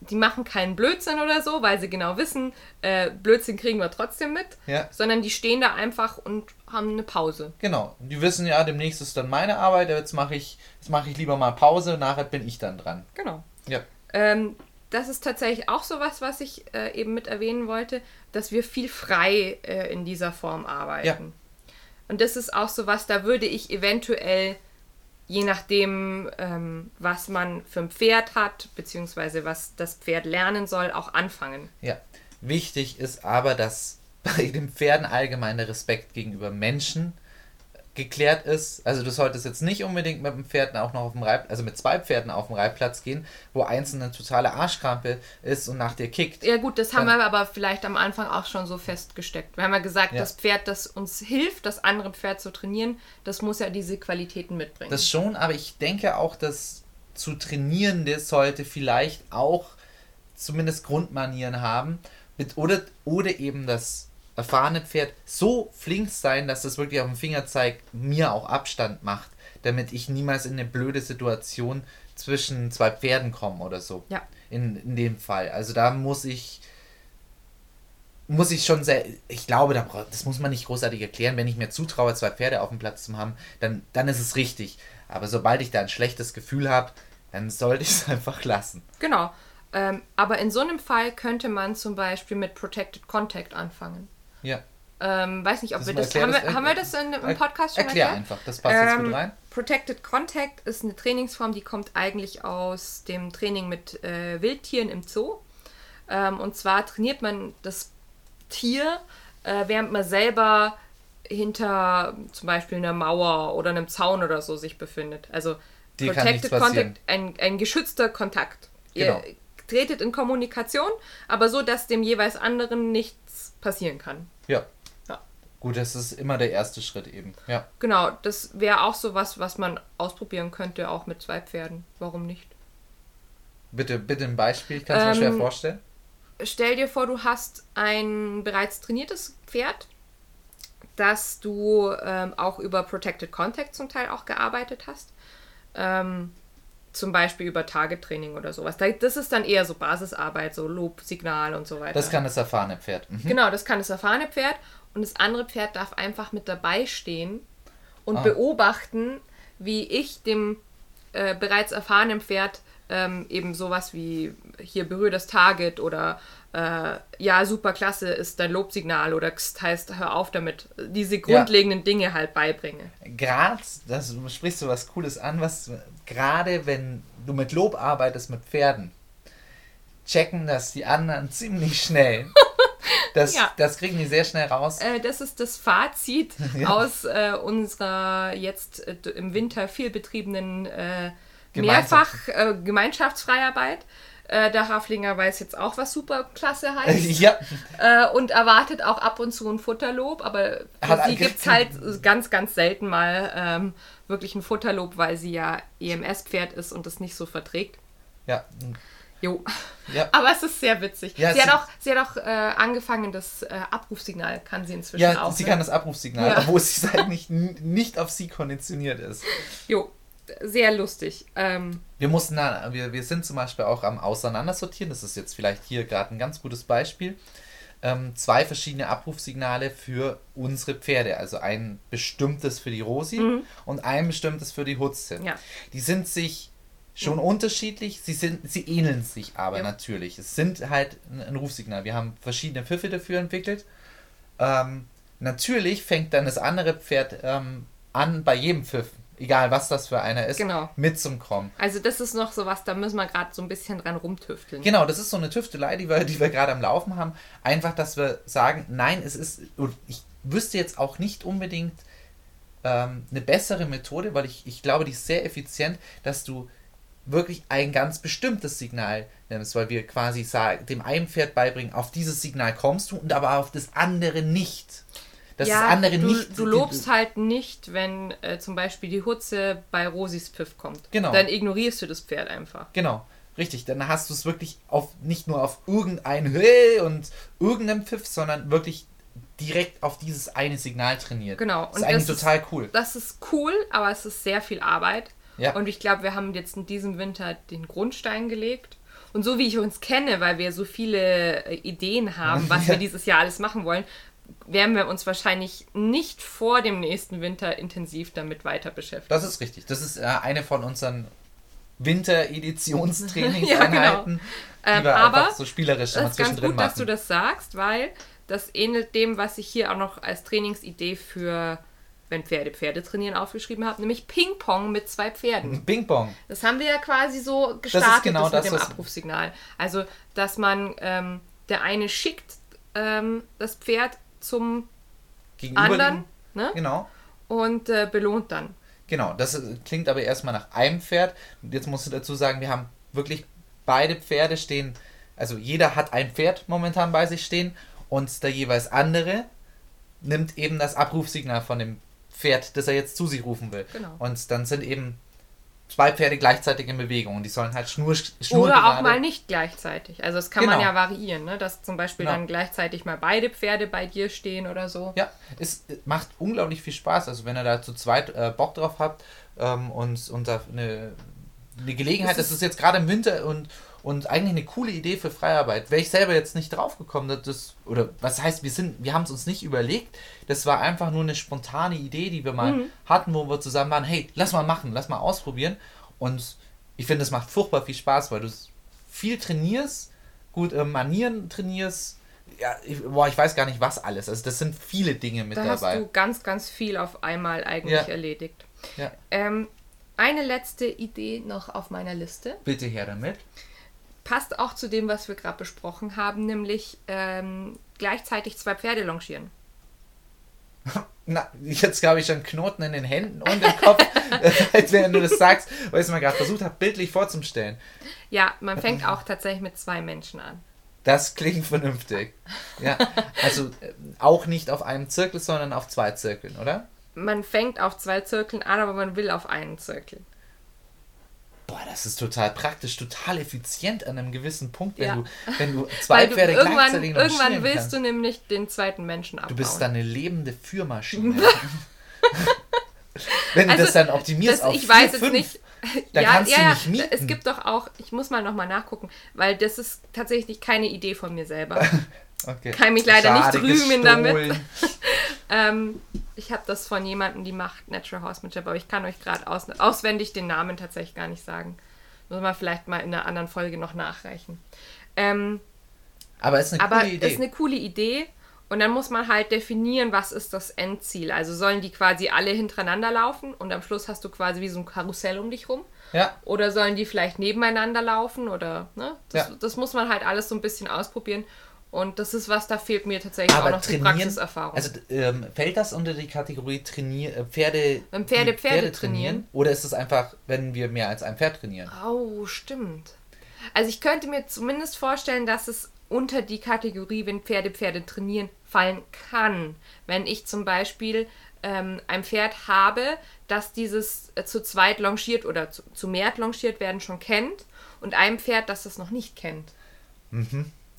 die machen keinen Blödsinn oder so, weil sie genau wissen, äh, Blödsinn kriegen wir trotzdem mit, ja. sondern die stehen da einfach und haben eine Pause. Genau, die wissen ja, demnächst ist dann meine Arbeit, jetzt mache ich, jetzt ich lieber mal Pause, nachher bin ich dann dran. Genau. Ja. Ähm, das ist tatsächlich auch sowas, was ich äh, eben mit erwähnen wollte, dass wir viel frei äh, in dieser Form arbeiten. Ja. Und das ist auch sowas, da würde ich eventuell, je nachdem, ähm, was man für ein Pferd hat, beziehungsweise was das Pferd lernen soll, auch anfangen. Ja. Wichtig ist aber, dass bei den Pferden allgemein der Respekt gegenüber Menschen geklärt ist. Also du solltest jetzt nicht unbedingt mit dem Pferd auch noch auf dem Reitplatz, also mit zwei Pferden auf dem Reitplatz gehen, wo eins eine totale Arschkrampe ist und nach dir kickt. Ja gut, das Dann, haben wir aber vielleicht am Anfang auch schon so festgesteckt. Wir haben ja gesagt, ja. das Pferd, das uns hilft, das andere Pferd zu trainieren, das muss ja diese Qualitäten mitbringen. Das schon, aber ich denke auch, dass zu Trainierende sollte vielleicht auch zumindest Grundmanieren haben oder, oder eben das erfahrene Pferd so flink sein, dass es wirklich auf dem Finger zeigt, mir auch Abstand macht, damit ich niemals in eine blöde Situation zwischen zwei Pferden komme oder so. Ja. In, in dem Fall. Also da muss ich muss ich schon sehr, ich glaube, das muss man nicht großartig erklären. Wenn ich mir zutraue, zwei Pferde auf dem Platz zu haben, dann, dann ist es richtig. Aber sobald ich da ein schlechtes Gefühl habe, dann sollte ich es (laughs) einfach lassen. Genau. Ähm, aber in so einem Fall könnte man zum Beispiel mit Protected Contact anfangen. Ja. Ähm, weiß nicht, ob das wir das, haben, das wir, haben wir das in, im Podcast schon Erklär erklärt? einfach, das passt ähm, jetzt gut ähm, rein. Protected Contact ist eine Trainingsform, die kommt eigentlich aus dem Training mit äh, Wildtieren im Zoo. Ähm, und zwar trainiert man das Tier, äh, während man selber hinter zum Beispiel einer Mauer oder einem Zaun oder so sich befindet. Also die Protected Contact, ein, ein geschützter Kontakt. Genau. Ihr tretet in Kommunikation, aber so, dass dem jeweils anderen nichts passieren kann. Ja. ja. Gut, das ist immer der erste Schritt eben. Ja. Genau, das wäre auch so was, was man ausprobieren könnte, auch mit zwei Pferden. Warum nicht? Bitte, bitte ein Beispiel, ich kann es ähm, mir schwer vorstellen. Stell dir vor, du hast ein bereits trainiertes Pferd, dass du ähm, auch über Protected Contact zum Teil auch gearbeitet hast. Ähm, zum Beispiel über Target-Training oder sowas. Das ist dann eher so Basisarbeit, so Lobsignal und so weiter. Das kann das erfahrene Pferd. Mhm. Genau, das kann das erfahrene Pferd. Und das andere Pferd darf einfach mit dabei stehen und ah. beobachten, wie ich dem äh, bereits erfahrenen Pferd ähm, eben sowas wie hier berühre das Target oder äh, ja, super klasse ist dein Lobsignal oder heißt, hör auf damit, diese grundlegenden ja. Dinge halt beibringe. Gerade, das sprichst du was Cooles an, was gerade wenn du mit Lob arbeitest mit Pferden, checken das die anderen ziemlich schnell. (laughs) Das, ja. das kriegen die sehr schnell raus. Äh, das ist das Fazit (laughs) ja. aus äh, unserer jetzt äh, im Winter viel betriebenen äh, mehrfach äh, Gemeinschaftsfreiarbeit. Äh, der Haflinger weiß jetzt auch, was superklasse (laughs) heißt. ja. Äh, und erwartet auch ab und zu ein Futterlob, aber für sie gibt es halt ganz, ganz selten mal ähm, wirklich ein Futterlob, weil sie ja EMS-Pferd ist und das nicht so verträgt. Ja. Jo. Ja. (laughs) Aber es ist sehr witzig. Ja, sie, hat auch, sie hat auch äh, angefangen, das äh, Abrufsignal kann sie inzwischen ja, auch. Ja, sie ne? kann das Abrufsignal, ja. obwohl sie halt (laughs) nicht, nicht auf sie konditioniert ist. Jo, sehr lustig. Ähm, wir mussten da, wir, wir sind zum Beispiel auch am Auseinandersortieren, das ist jetzt vielleicht hier gerade ein ganz gutes Beispiel. Ähm, zwei verschiedene Abrufsignale für unsere Pferde. Also ein bestimmtes für die Rosi mhm. und ein bestimmtes für die Hutze. Ja. Die sind sich schon mhm. unterschiedlich, sie, sind, sie ähneln sich aber ja. natürlich. Es sind halt ein, ein Rufsignal. Wir haben verschiedene Pfiffe dafür entwickelt. Ähm, natürlich fängt dann das andere Pferd ähm, an, bei jedem Pfiff egal was das für einer ist, genau. mit zum Kommen. Also das ist noch so was, da müssen wir gerade so ein bisschen dran rumtüfteln. Genau, das ist so eine Tüftelei, die wir, die wir gerade am Laufen haben. Einfach, dass wir sagen, nein, es ist, ich wüsste jetzt auch nicht unbedingt ähm, eine bessere Methode, weil ich, ich glaube, die ist sehr effizient, dass du wirklich ein ganz bestimmtes Signal nimmst, weil wir quasi sagen, dem einen Pferd beibringen, auf dieses Signal kommst du und aber auf das andere nicht dass ja, das andere du, nicht. Du lobst halt nicht, wenn äh, zum Beispiel die Hutze bei Rosis Pfiff kommt. Genau. Dann ignorierst du das Pferd einfach. Genau. Richtig, dann hast du es wirklich auf nicht nur auf irgendein Hey und irgendeinem Pfiff, sondern wirklich direkt auf dieses eine Signal trainiert. Genau. Das ist eigentlich das total cool. Das ist cool, aber es ist sehr viel Arbeit. Ja. Und ich glaube, wir haben jetzt in diesem Winter den Grundstein gelegt. Und so wie ich uns kenne, weil wir so viele äh, Ideen haben, (laughs) was ja. wir dieses Jahr alles machen wollen, werden wir uns wahrscheinlich nicht vor dem nächsten Winter intensiv damit weiter beschäftigen. Das ist richtig. Das ist äh, eine von unseren (laughs) Winter-Editionstrainingseinheiten, ja, genau. die wir ähm, aber einfach so spielerisch immer Das ist ganz zwischendrin gut, machen. dass du das sagst, weil das ähnelt dem, was ich hier auch noch als Trainingsidee für wenn Pferde Pferde trainieren aufgeschrieben habe, nämlich Ping-Pong mit zwei Pferden. Ping-Pong. Das haben wir ja quasi so gestartet genau das das, mit dem Abrufsignal. Also, dass man ähm, der eine schickt ähm, das Pferd zum anderen ne? Genau. und äh, belohnt dann. Genau, das klingt aber erstmal nach einem Pferd. Und jetzt musst du dazu sagen, wir haben wirklich beide Pferde stehen, also jeder hat ein Pferd momentan bei sich stehen und der jeweils andere nimmt eben das Abrufsignal von dem Pferd, das er jetzt zu sich rufen will. Genau. Und dann sind eben zwei Pferde gleichzeitig in Bewegung und die sollen halt schnur, Oder schnurgerade... auch mal nicht gleichzeitig. Also, das kann man Genau. ja variieren, ne? dass zum Beispiel Genau. dann gleichzeitig mal beide Pferde bei dir stehen oder so. Ja, es äh, macht unglaublich viel Spaß. Also wenn ihr da zu zweit äh, Bock drauf habt ähm, und, und da eine, eine Gelegenheit, Das das ist jetzt gerade im Winter und, und eigentlich eine coole Idee für Freiarbeit. Wäre ich selber jetzt nicht drauf gekommen, dass das, oder was heißt, wir sind, wir haben es uns nicht überlegt. Das war einfach nur eine spontane Idee, die wir mal hatten, wo wir zusammen waren, hey, lass mal machen, lass mal ausprobieren. Und ich finde, es macht furchtbar viel Spaß, weil du viel trainierst, gut äh, Manieren trainierst. Ja, ich, boah, ich weiß gar nicht, was alles. Also das sind viele Dinge mit Da hast dabei. du ganz, ganz viel auf einmal eigentlich Ja. erledigt. Ja. Ähm, eine letzte Idee noch auf meiner Liste. Bitte her damit. Passt auch zu dem, was wir gerade besprochen haben, nämlich ähm, gleichzeitig zwei Pferde longieren. (laughs) Na, jetzt habe ich schon Knoten in den Händen und im Kopf, (laughs) (laughs) als während du das sagst, weil ich es mal gerade versucht habe, bildlich vorzustellen. Ja, man fängt auch tatsächlich mit zwei Menschen an. Das klingt vernünftig. Ja, also äh, auch nicht auf einem Zirkel, sondern auf zwei Zirkeln, oder? Man fängt auf zwei Zirkeln an, aber man will auf einen Zirkel. Boah, das ist total praktisch, total effizient an einem gewissen Punkt, wenn Ja. du, wenn du zwei Weil du Pferde irgendwann, gleichzeitig noch irgendwann willst kannst. du nämlich den zweiten Menschen abbauen. Du bist dann eine lebende Führmaschine. (laughs) wenn du Also, das dann optimierst das, auf ich vier, weiß fünf, nicht. dann kannst du nicht mieten. Es gibt doch auch, ich muss mal nochmal nachgucken, weil das ist tatsächlich keine Idee von mir selber. (laughs) Okay. kann mich leider nicht Schade, rühmen damit. (laughs) ähm, ich habe das von jemandem, die macht Natural Horsemanship, aber ich kann euch gerade aus, auswendig den Namen tatsächlich gar nicht sagen. Muss man vielleicht mal in einer anderen Folge noch nachreichen. Ähm, Aber es ist eine aber coole Idee. ist eine coole Idee. Und dann muss man halt definieren, was ist das Endziel. Also sollen die quasi alle hintereinander laufen und am Schluss hast du quasi wie so ein Karussell um dich rum. ja, Oder sollen die vielleicht nebeneinander laufen? Oder, ne? Das, Ja. das muss man halt alles so ein bisschen ausprobieren. Und das ist was, da fehlt mir tatsächlich auch aber noch die Praxiserfahrung. also ähm, fällt das unter die Kategorie trainier, äh, Pferde, Wenn Pferde die Pferde trainieren? Oder ist es einfach, wenn wir mehr als ein Pferd trainieren? Oh, stimmt. Also ich könnte mir zumindest vorstellen, dass es unter die Kategorie, wenn Pferde Pferde trainieren, fallen kann. Wenn ich zum Beispiel ähm, ein Pferd habe, das dieses äh, zu zweit longiert oder zu, zu mehr longiert werden schon kennt und ein Pferd, das das noch nicht kennt.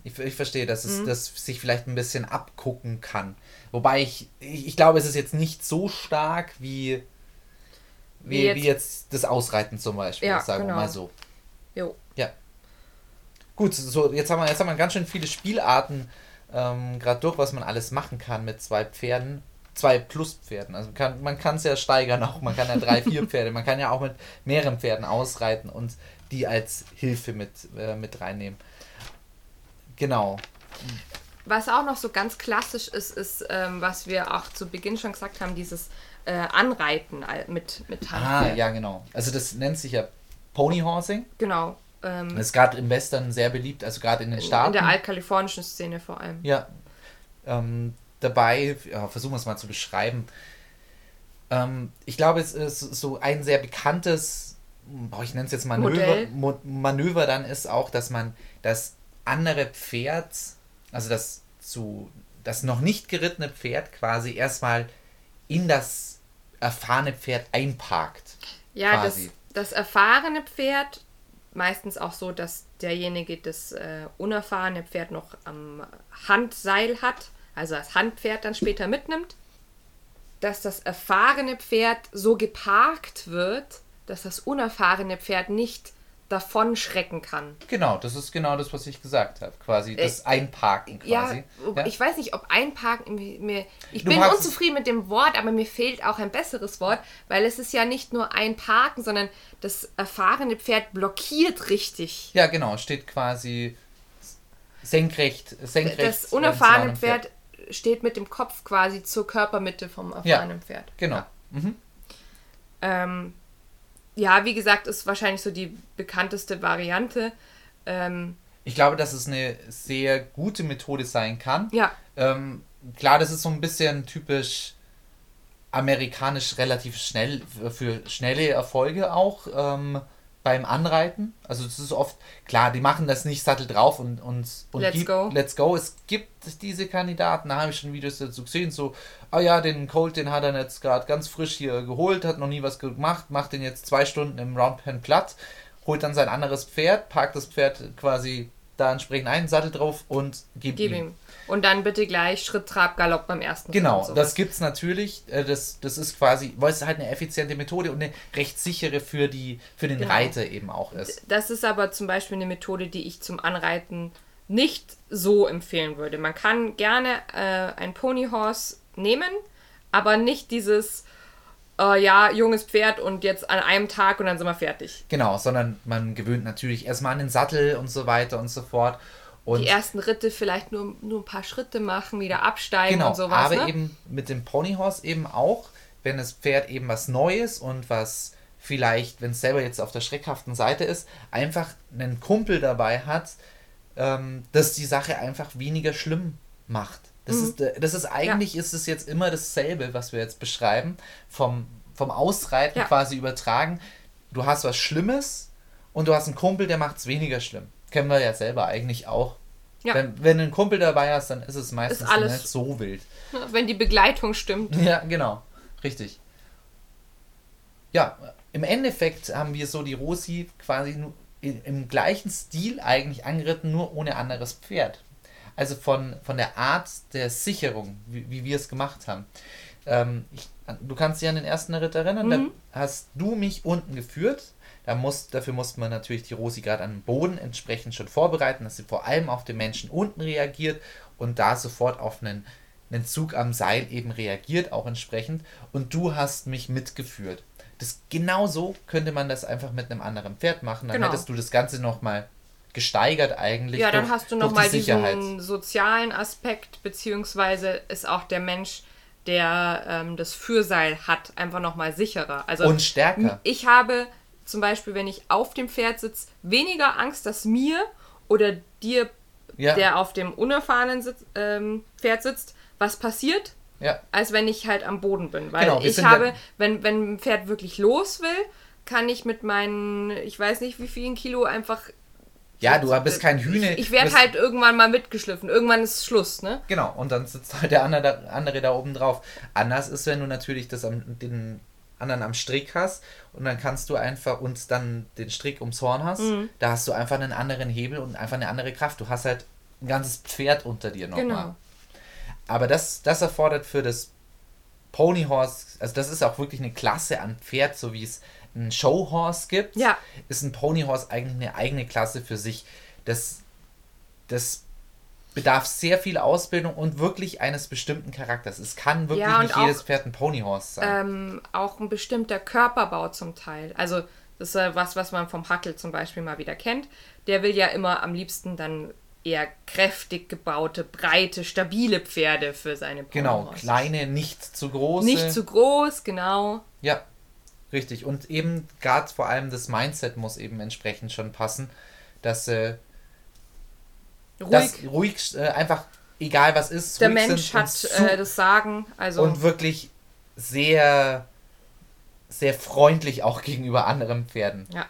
Ich, ich verstehe, dass Mhm. es das sich vielleicht ein bisschen abgucken kann. Wobei ich, ich, ich glaube, es ist jetzt nicht so stark wie, wie, Wie jetzt- wie jetzt das Ausreiten zum Beispiel, Ja, sagen genau. wir mal so. Jo. Ja. Gut, so jetzt haben wir jetzt haben wir ganz schön viele Spielarten ähm, gerade durch, was man alles machen kann mit zwei Pferden, zwei Pluspferden. Also kann, man kann es ja steigern auch, man kann ja drei, vier (laughs) Pferde, man kann ja auch mit mehreren Pferden ausreiten und die als Hilfe mit, äh, mit reinnehmen. Genau. Was auch noch so ganz klassisch ist, ist, ähm, was wir auch zu Beginn schon gesagt haben, dieses äh, Anreiten mit, mit Ah, Handpferd. ja, genau. Also das nennt sich ja Ponyhorsing. Genau. Ähm, Das ist gerade im Western sehr beliebt, also gerade in den in Staaten. der altkalifornischen Szene vor allem. Ja. Ähm, dabei, ja, versuchen wir es mal zu beschreiben. Ähm, ich glaube, es ist so ein sehr bekanntes, boah, ich nenne es jetzt Manöver. Mo Manöver dann ist auch, dass man das andere Pferd, also das zu, das noch nicht gerittene Pferd quasi erstmal in das erfahrene Pferd einparkt. Ja, das, das erfahrene Pferd, meistens auch so, dass derjenige das äh, unerfahrene Pferd noch am Handseil hat, also als Handpferd dann später mitnimmt, dass das erfahrene Pferd so geparkt wird, dass das unerfahrene Pferd nicht davon schrecken kann. Genau, das ist genau das, was ich gesagt habe. Quasi das äh, Einparken quasi. Ja, ja, ich weiß nicht, ob Einparken mir. Ich du bin unzufrieden mit dem Wort, aber mir fehlt auch ein besseres Wort, weil es ist ja nicht nur Einparken, sondern das erfahrene Pferd blockiert richtig. Ja, genau, steht quasi senkrecht. senkrecht das unerfahrene Pferd, Pferd, steht mit dem Kopf quasi zur Körpermitte vom erfahrenen ja, Pferd. Genau. Ja. Mhm. Ähm, ja, wie gesagt, ist wahrscheinlich so die bekannteste Variante. Ähm, ich glaube, dass es eine sehr gute Methode sein kann. Ja. Ähm, klar, das ist so ein bisschen typisch amerikanisch relativ schnell für schnelle Erfolge auch. Ähm, beim Anreiten. Also das ist oft, klar, die machen das nicht Sattel drauf und, und, und let's gibt, go. Let's go. Es gibt diese Kandidaten, da habe ich schon Videos dazu gesehen, so, ah oh ja, den Colt, den hat er jetzt gerade ganz frisch hier geholt, hat noch nie was gemacht, macht den jetzt zwei Stunden im Roundpen platt, holt dann sein anderes Pferd, parkt das Pferd quasi da entsprechend einen Sattel drauf und gibt Gib ihm. ihm. Und dann bitte gleich Schritt, Trab, Galopp beim ersten Genau, das gibt es natürlich. Äh, das, das ist quasi, weil es halt eine effiziente Methode und eine recht sichere für, die, für den genau. Reiter eben auch ist. Das ist aber zum Beispiel eine Methode, die ich zum Anreiten nicht so empfehlen würde. Man kann gerne äh, ein Ponyhorse nehmen, aber nicht dieses, äh, ja, junges Pferd und jetzt an einem Tag und dann sind wir fertig. Genau, sondern man gewöhnt natürlich erstmal an den Sattel und so weiter und so fort. Und die ersten Ritte vielleicht nur, nur ein paar Schritte machen, wieder absteigen genau, und sowas. Aber ne? eben mit dem Ponyhorse eben auch, wenn das Pferd eben was Neues und was vielleicht, wenn es selber jetzt auf der schreckhaften Seite ist, einfach einen Kumpel dabei hat, ähm, dass die Sache einfach weniger schlimm macht. Das, mhm. ist, äh, das ist eigentlich, ja. ist es jetzt immer dasselbe, was wir jetzt beschreiben, vom, vom Ausreiten ja. quasi übertragen. Du hast was Schlimmes und du hast einen Kumpel, der macht es weniger schlimm. Kennen wir ja selber eigentlich auch. Ja. Wenn, wenn du einen Kumpel dabei hast, dann ist es meistens ist alles, nicht so wild. Wenn die Begleitung stimmt. Ja, genau. Richtig. Ja, im Endeffekt haben wir so die Rosi quasi im gleichen Stil eigentlich angeritten, nur ohne anderes Pferd. Also von, von der Art der Sicherung, wie, wie wir es gemacht haben. Ähm, ich, du kannst dich an den ersten Ritt erinnern, mhm. da hast du mich unten geführt. Da muss, dafür musste man natürlich die Rosi gerade am Boden entsprechend schon vorbereiten, dass sie vor allem auf den Menschen unten reagiert und da sofort auf einen, einen Zug am Seil eben reagiert, auch entsprechend. Und du hast mich mitgeführt. Das genauso könnte man das einfach mit einem anderen Pferd machen. Dann genau. hättest du das Ganze nochmal gesteigert eigentlich. Ja, dann durch, hast du nochmal die diesen sozialen Aspekt, beziehungsweise ist auch der Mensch, der ähm, das Fürseil hat, einfach nochmal sicherer. Also und stärker. Ich habe zum Beispiel, wenn ich auf dem Pferd sitze, weniger Angst, dass mir oder dir, ja. der auf dem unerfahrenen Sitz, ähm, Pferd sitzt, was passiert, ja. als wenn ich halt am Boden bin. Weil genau, ich habe, wenn, wenn ein Pferd wirklich los will, kann ich mit meinen, ich weiß nicht wie vielen Kilo einfach ja, du bist kein Hühner. Ich, ich werde halt irgendwann mal mitgeschliffen. Irgendwann ist Schluss, ne? Genau, und dann sitzt halt der andere, andere da oben drauf. Anders ist, wenn du natürlich das am, den anderen am Strick hast und dann kannst du einfach uns dann den Strick ums Horn hast. Mhm. Da hast du einfach einen anderen Hebel und einfach eine andere Kraft. Du hast halt ein ganzes Pferd unter dir nochmal. Genau. Aber das, das erfordert für das Ponyhorse, also das ist auch wirklich eine Klasse an Pferd, so wie es ein Showhorse gibt, ja. ist ein Ponyhorse eigentlich eine eigene Klasse für sich. Das, das bedarf sehr viel Ausbildung und wirklich eines bestimmten Charakters. Es kann wirklich ja, nicht jedes Pferd ein Ponyhorse sein. Ähm, auch ein bestimmter Körperbau zum Teil. Also das ist ja was, was man vom Hackel zum Beispiel mal wieder kennt. Der will ja immer am liebsten dann eher kräftig gebaute, breite, stabile Pferde für seine Ponyhorse. Genau, kleine, nicht zu große. Nicht zu groß, genau. Ja, Richtig. Und eben gerade vor allem das Mindset muss eben entsprechend schon passen, dass äh, ruhig, dass ruhig äh, einfach egal was ist. Der Mensch hat äh, das Sagen. Also und wirklich sehr, sehr freundlich auch (laughs) gegenüber anderen Pferden. Ja.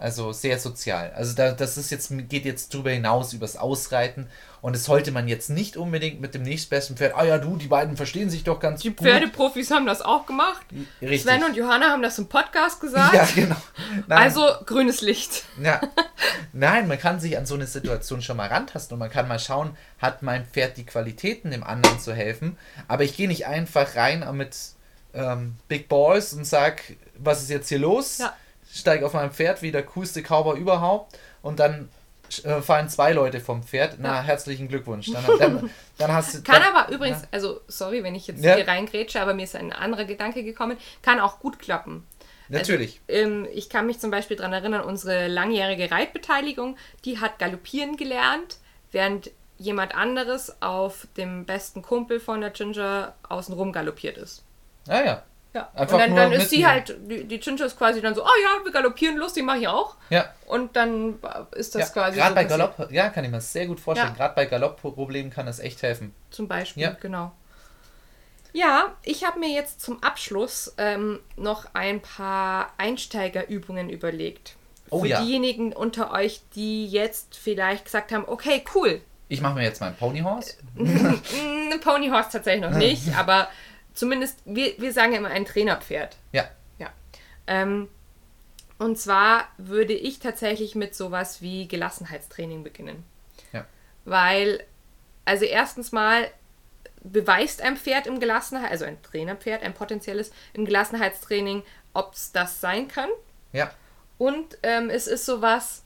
Also sehr sozial. Also da, das ist jetzt, geht jetzt drüber hinaus, übers Ausreiten. Und das sollte man jetzt nicht unbedingt mit dem nächstbesten Pferd, ah ja, du, die beiden verstehen sich doch ganz die gut. Die Pferdeprofis haben das auch gemacht. Richtig. Sven und Johanna haben das im Podcast gesagt. Ja, genau. Nein. Also grünes Licht. Ja. Nein, man kann sich an so eine Situation schon mal rantasten und man kann mal schauen, hat mein Pferd die Qualitäten, dem anderen zu helfen. Aber ich gehe nicht einfach rein mit ähm, Big Balls und sag, was ist jetzt hier los? Ja steige auf mein Pferd wie der coolste Cowboy überhaupt und dann äh, fallen zwei Leute vom Pferd. Na, herzlichen Glückwunsch. Dann, dann, dann hast du. Kann dann, aber übrigens, ja. also sorry, wenn ich jetzt ja. hier reingrätsche, aber mir ist ein anderer Gedanke gekommen, kann auch gut klappen. Natürlich. Also, ähm, ich kann mich zum Beispiel daran erinnern, unsere langjährige Reitbeteiligung, die hat galoppieren gelernt, während jemand anderes auf dem besten Kumpel von der Ginger außenrum galoppiert ist. Ah ja. Ja, Einfach und dann, dann ist sie halt, die, die Ginger ist quasi dann so, oh ja, wir galoppieren lustig, mache ich auch. Ja. Und dann ist das ja, quasi Gerade so bei Galopp, ja, kann ich mir sehr gut vorstellen. Ja. Gerade bei Galoppproblemen kann das echt helfen. Zum Beispiel, ja. genau. Ja, ich habe mir jetzt zum Abschluss ähm, noch ein paar Einsteigerübungen überlegt. Oh, Für ja. diejenigen unter euch, die jetzt vielleicht gesagt haben, okay, cool. Ich mache mir jetzt meinen Ponyhorse. (laughs) Ponyhorse tatsächlich noch nicht, (laughs) aber zumindest, wir, wir sagen ja immer ein Trainerpferd. Ja. Ja. Ähm, und zwar würde ich tatsächlich mit sowas wie Gelassenheitstraining beginnen. Ja. Weil, also erstens mal beweist ein Pferd im Gelassenheit, also ein Trainerpferd, ein potenzielles im Gelassenheitstraining, ob es das sein kann. Ja. Und ähm, es ist sowas,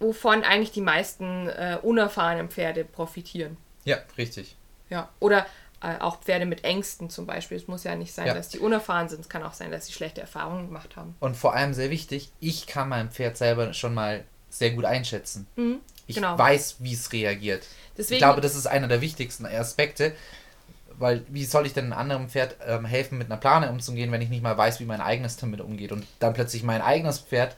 wovon eigentlich die meisten äh, unerfahrenen Pferde profitieren. Ja, richtig. Ja. Oder äh, auch Pferde mit Ängsten zum Beispiel. Es muss ja nicht sein, ja. dass die unerfahren sind. Es kann auch sein, dass sie schlechte Erfahrungen gemacht haben. Und vor allem sehr wichtig, ich kann mein Pferd selber schon mal sehr gut einschätzen. Mhm, ich genau. weiß, wie es reagiert. Deswegen, ich glaube, das ist einer der wichtigsten Aspekte, weil wie soll ich denn einem anderen Pferd ähm, helfen, mit einer Plane umzugehen, wenn ich nicht mal weiß, wie mein eigenes damit umgeht und dann plötzlich mein eigenes Pferd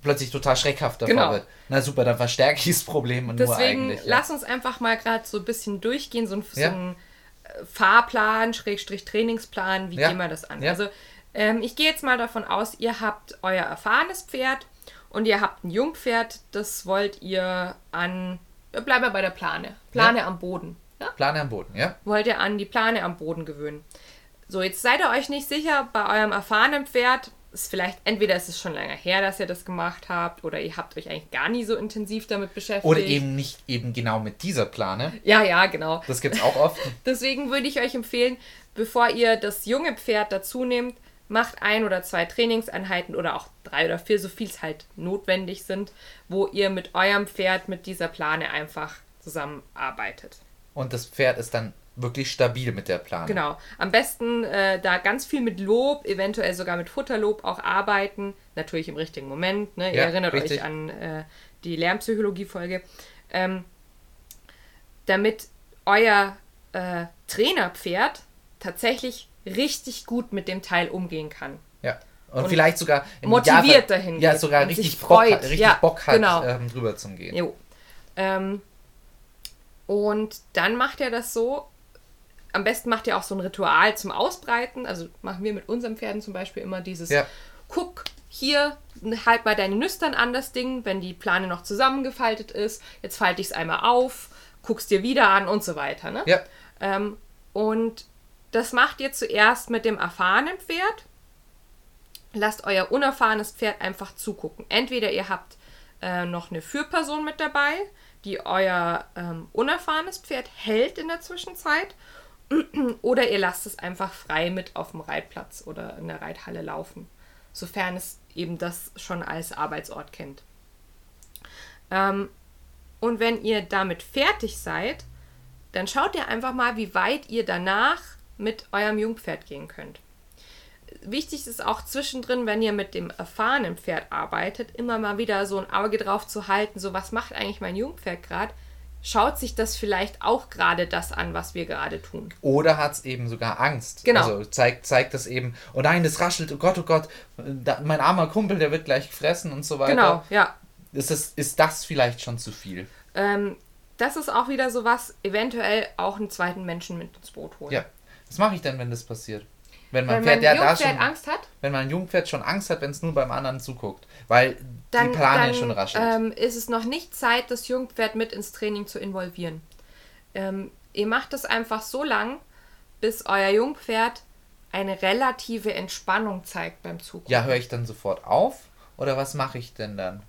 plötzlich total schreckhaft davor genau. wird. Na super, dann verstärke ich das Problem und Deswegen nur eigentlich. Ja. Lass uns einfach mal gerade so ein bisschen durchgehen, so ein, ja. so ein Fahrplan, Schrägstrich Trainingsplan, wie ja. gehen wir das an? Ja. Also ähm, ich gehe jetzt mal davon aus, ihr habt euer erfahrenes Pferd und ihr habt ein Jungpferd, das wollt ihr an, bleiben wir bei der Plane, Plane ja. am Boden. Ja? Plane am Boden, ja. Wollt ihr an die Plane am Boden gewöhnen. So, jetzt seid ihr euch nicht sicher, bei eurem erfahrenen Pferd, ist vielleicht, entweder ist es schon länger her, dass ihr das gemacht habt, oder ihr habt euch eigentlich gar nie so intensiv damit beschäftigt. Oder eben nicht eben genau mit dieser Plane. Ja, ja, genau. Das gibt es auch oft. (laughs) Deswegen würde ich euch empfehlen, bevor ihr das junge Pferd dazu nehmt, macht ein oder zwei Trainingseinheiten oder auch drei oder vier, so viel es halt notwendig sind, wo ihr mit eurem Pferd mit dieser Plane einfach zusammenarbeitet. Und das Pferd ist dann wirklich stabil mit der Planung. Genau. Am besten äh, da ganz viel mit Lob, eventuell sogar mit Futterlob auch arbeiten. Natürlich im richtigen Moment. Ne? Ihr ja, erinnert richtig. euch an äh, die Lärmpsychologie-Folge. Ähm, damit euer äh, Trainerpferd tatsächlich richtig gut mit dem Teil umgehen kann. Ja. Und, und vielleicht sogar motiviert Jahr, dahin. Ja, sogar richtig, Bock, richtig ja, Bock hat, genau. ähm, drüber zu gehen. Jo. Ähm, und dann macht er das so, am besten macht ihr auch so ein Ritual zum Ausbreiten. Also machen wir mit unseren Pferden zum Beispiel immer dieses ja. Guck, hier, halt mal deine Nüstern an das Ding, wenn die Plane noch zusammengefaltet ist. Jetzt falte ich es einmal auf, guckst dir wieder an und so weiter. Ne? Ja. Ähm, und das macht ihr zuerst mit dem erfahrenen Pferd. Lasst euer unerfahrenes Pferd einfach zugucken. Entweder ihr habt äh, noch eine Führperson mit dabei, die euer ähm, unerfahrenes Pferd hält in der Zwischenzeit (clears throat) oder ihr lasst es einfach frei mit auf dem Reitplatz oder in der Reithalle laufen, sofern es eben das schon als Arbeitsort kennt. Ähm, und wenn ihr damit fertig seid, dann schaut ihr einfach mal, wie weit ihr danach mit eurem Jungpferd gehen könnt. Wichtig ist auch zwischendrin, wenn ihr mit dem erfahrenen Pferd arbeitet, immer mal wieder so ein Auge drauf zu halten, so was macht eigentlich mein Jungpferd gerade schaut sich das vielleicht auch gerade das an, was wir gerade tun. Oder hat es eben sogar Angst. Genau. Also zeigt, zeigt das eben, oh nein, das raschelt, oh Gott, oh Gott, da, mein armer Kumpel, der wird gleich gefressen und so weiter. Genau, ja. Ist das, ist das vielleicht schon zu viel? Ähm, das ist auch wieder so was, eventuell auch einen zweiten Menschen mit ins Boot holen. Ja. Was mache ich denn, wenn das passiert? Wenn mein wenn Pferd, mein Jungpferd schon, Angst hat? Wenn mein Jungpferd schon Angst hat, wenn es nur beim anderen zuguckt. Weil dann, die Plane dann, schon raschelt. Ähm, ist es noch nicht Zeit, das Jungpferd mit ins Training zu involvieren. Ähm, ihr macht es einfach so lang, bis euer Jungpferd eine relative Entspannung zeigt beim Zugucken. Ja, höre ich dann sofort auf? Oder was mache ich denn dann?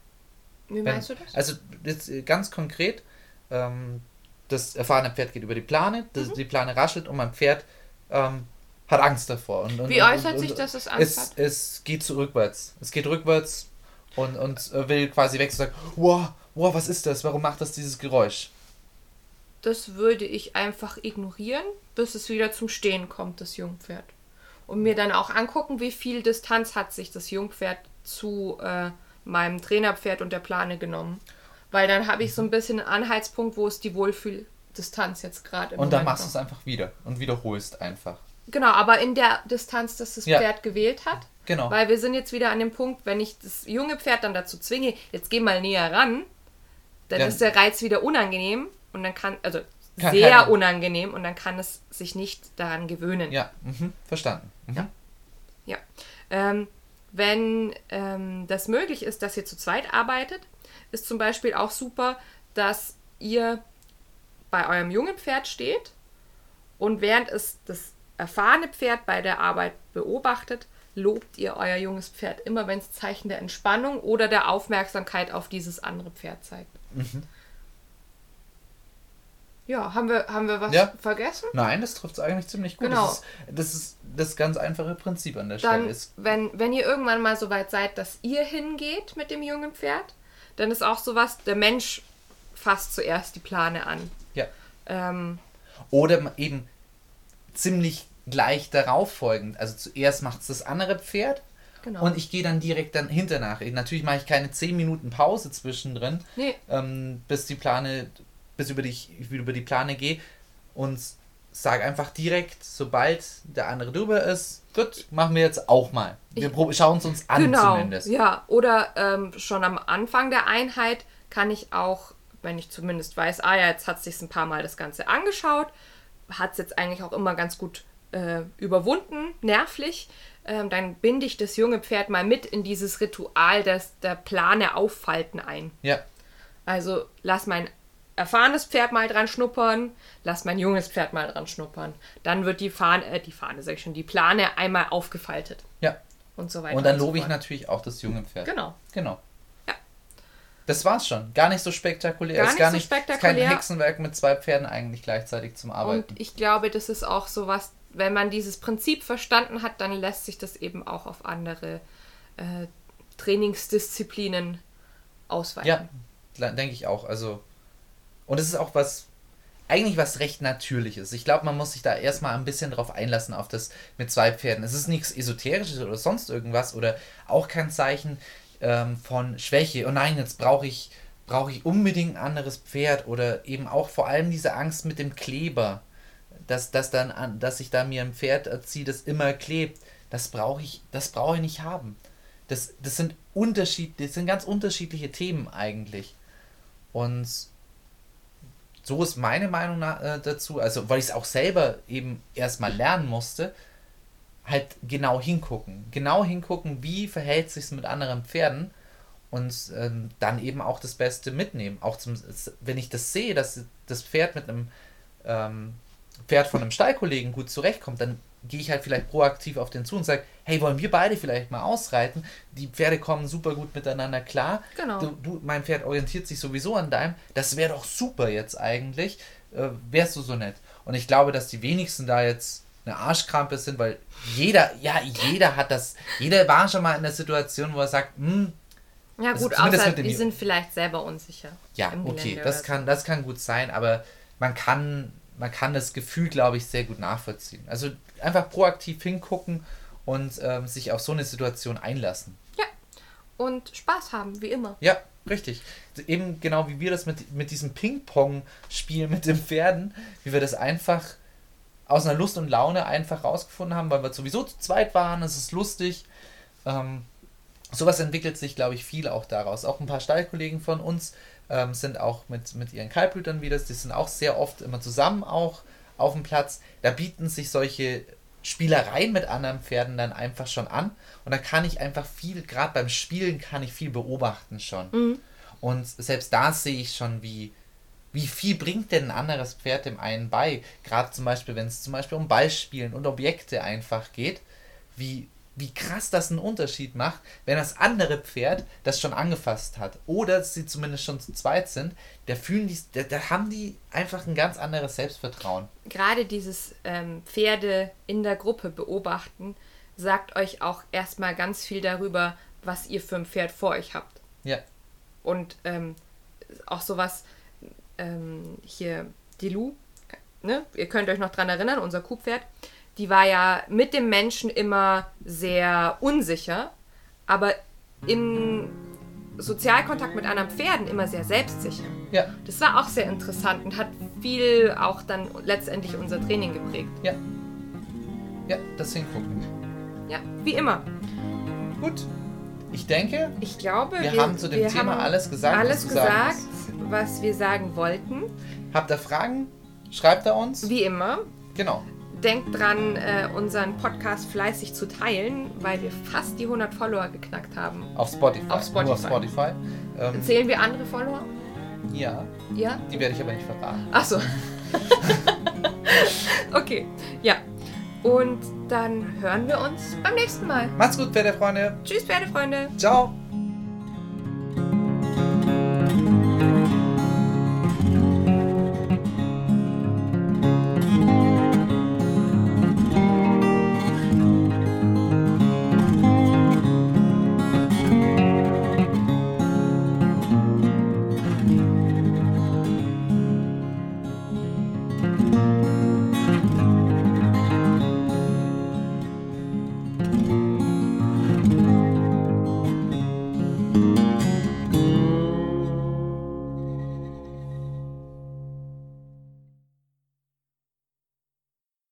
Wie meinst du das? Also jetzt äh, ganz konkret, ähm, das erfahrene Pferd geht über die Plane, das, mhm. die Plane raschelt und mein Pferd ähm, hat Angst davor. Und, und, Wie äußert und, sich das, es Angst es, hat? Es geht so rückwärts. Es geht rückwärts und, und äh, will quasi weg und sagt, wow, wow, was ist das? Warum macht das dieses Geräusch? Das würde ich einfach ignorieren, bis es wieder zum Stehen kommt, das Jungpferd. Und mir dann auch angucken, wie viel Distanz hat sich das Jungpferd zu äh, meinem Trainerpferd und der Plane genommen. Weil dann habe ich so ein bisschen einen Anhaltspunkt, wo ist die Wohlfühldistanz jetzt gerade. Und dann Moment machst du es einfach wieder und wiederholst einfach. Genau, aber in der Distanz, dass das Ja. Pferd gewählt hat. Genau. Weil wir sind jetzt wieder an dem Punkt, wenn ich das junge Pferd dann dazu zwinge, jetzt geh mal näher ran, dann Ja. ist der Reiz wieder unangenehm und dann kann, also Kann sehr keiner- unangenehm und dann kann es sich nicht daran gewöhnen. Ja, mhm, verstanden. Mhm. Ja. Ja. Ähm, wenn ähm, das möglich ist, dass ihr zu zweit arbeitet, ist zum Beispiel auch super, dass ihr bei eurem jungen Pferd steht und während es das erfahrene Pferd bei der Arbeit beobachtet, lobt ihr euer junges Pferd immer, wenn es Zeichen der Entspannung oder der Aufmerksamkeit auf dieses andere Pferd zeigt. Ja, haben wir, haben wir was Ja. vergessen? Nein, das trifft es eigentlich ziemlich gut. Genau. Das, ist, das ist das ganz einfache Prinzip an der Stelle. dann, Ist, wenn, wenn ihr irgendwann mal so weit seid, dass ihr hingeht mit dem jungen Pferd, dann ist auch sowas, der Mensch fasst zuerst die Plane an. ja. Ähm, Oder eben ziemlich gleich darauf folgend. Also zuerst macht es das andere Pferd genau. und ich gehe dann direkt dann hinternach. Natürlich mache ich keine 10 Minuten Pause zwischendrin, nee, ähm, bis die Plane, bis über die, ich über die Plane gehe und sage einfach direkt, sobald der andere drüber ist, gut, machen wir jetzt auch mal. Wir schauen es uns an genau. zumindest. Ja, oder ähm, schon am Anfang der Einheit kann ich auch, wenn ich zumindest weiß, ah ja, jetzt hat es sich ein paar Mal das Ganze angeschaut, hat es jetzt eigentlich auch immer ganz gut äh, überwunden, nervlich, ähm, dann binde ich das junge Pferd mal mit in dieses Ritual des, der Plane auffalten ein. Ja, Also lass mein erfahrenes Pferd mal dran schnuppern, lass mein junges Pferd mal dran schnuppern. Dann wird die Fahne, äh, die Fahne, sag ich schon, die Plane einmal aufgefaltet ja. und so weiter. Und dann so lobe ich natürlich auch das junge Pferd. Genau. Genau. Das war's schon. Gar nicht so spektakulär. Gar ist nicht gar so nicht, spektakulär. Ist kein Hexenwerk mit zwei Pferden eigentlich gleichzeitig zum Arbeiten. Und ich glaube, das ist auch so was, wenn man dieses Prinzip verstanden hat, dann lässt sich das eben auch auf andere äh, Trainingsdisziplinen ausweiten. ja, denke ich auch. Also, und es ist auch was, eigentlich was recht Natürliches. Ich glaube, man muss sich da erstmal ein bisschen drauf einlassen, auf das mit zwei Pferden. Es ist nichts Esoterisches oder sonst irgendwas oder auch kein Zeichen ähm, von Schwäche. Oh nein, jetzt brauche ich, brauche ich unbedingt ein anderes Pferd oder eben auch vor allem diese Angst mit dem Kleber. Dass, dass, dann an, dass ich da mir ein Pferd erziehe, das immer klebt. Das brauche ich, das ich nicht haben. Das, das sind Unterschied, das sind ganz unterschiedliche Themen eigentlich. Und so ist meine Meinung äh, dazu, also weil ich es auch selber eben erstmal lernen musste, halt genau hingucken. Genau hingucken, wie verhält sich mit anderen Pferden und ähm, dann eben auch das Beste mitnehmen. Auch zum, wenn ich das sehe, dass das Pferd mit einem ähm, Pferd von einem Stallkollegen gut zurechtkommt, dann gehe ich halt vielleicht proaktiv auf den zu und sage, hey, wollen wir beide vielleicht mal ausreiten? Die Pferde kommen super gut miteinander klar. Genau. Du, du, mein Pferd orientiert sich sowieso an deinem. Das wäre doch super jetzt eigentlich. Äh, wärst du so nett? Und ich glaube, dass die wenigsten da jetzt eine Arschkrampe sind, weil jeder, ja, jeder hat das, jeder war schon mal in der Situation, wo er sagt, hm, Ja Also gut, zumindest außer die sind vielleicht selber unsicher. ja, okay, das kann, das kann gut sein, aber man kann, man kann das Gefühl, glaube ich, sehr gut nachvollziehen. Also einfach proaktiv hingucken und ähm, sich auf so eine Situation einlassen. Ja. Und Spaß haben, wie immer. Ja, richtig. Eben genau wie wir das mit, mit diesem Ping-Pong-Spiel mit den Pferden, wie wir das einfach aus einer Lust und Laune einfach rausgefunden haben, weil wir sowieso zu zweit waren, es ist lustig. Ähm, sowas entwickelt sich, glaube ich, viel auch daraus. Auch ein paar Stallkollegen von uns ähm, sind auch mit, mit ihren Kaltblütern wieder, die sind auch sehr oft immer zusammen auch auf dem Platz. Da bieten sich solche Spielereien mit anderen Pferden dann einfach schon an. Und da kann ich einfach viel, gerade beim Spielen kann ich viel beobachten schon. Und selbst da sehe ich schon, wie, wie viel bringt denn ein anderes Pferd dem einen bei. Gerade zum Beispiel, wenn es zum Beispiel um Ballspielen und Objekte einfach geht, wie, wie krass das einen Unterschied macht, wenn das andere Pferd das schon angefasst hat oder sie zumindest schon zu zweit sind, da fühlen die, da, da haben die einfach ein ganz anderes Selbstvertrauen. Gerade dieses ähm, Pferde in der Gruppe beobachten, sagt euch auch erstmal ganz viel darüber, was ihr für ein Pferd vor euch habt. Ja. Und ähm, auch sowas, ähm, hier, die Lu, ne? ihr könnt euch noch dran erinnern, unser Kuhpferd, die war ja mit dem Menschen immer sehr unsicher, aber im Sozialkontakt mit anderen Pferden immer sehr selbstsicher. Ja. Das war auch sehr interessant und hat viel auch dann letztendlich unser Training geprägt. Ja. Ja, deswegen gucken. Ja, wie immer. Gut. Ich denke, Ich glaube, wir, haben zu dem wir Thema alles gesagt, alles was gesagt, was wir sagen wollten. Habt ihr Fragen? Schreibt er uns. Wie immer. Genau. Denkt dran, äh, unseren Podcast fleißig zu teilen, weil wir fast die 100 Follower geknackt haben. Auf Spotify. Auf Spotify. Nur auf Spotify. Ähm, Zählen wir andere Follower? ja, Ja? die werde ich aber nicht verraten. Ach so. (laughs) (laughs) okay, ja. Und dann hören wir uns beim nächsten Mal. Macht's gut, Pferdefreunde. Tschüss, Pferdefreunde. Ciao.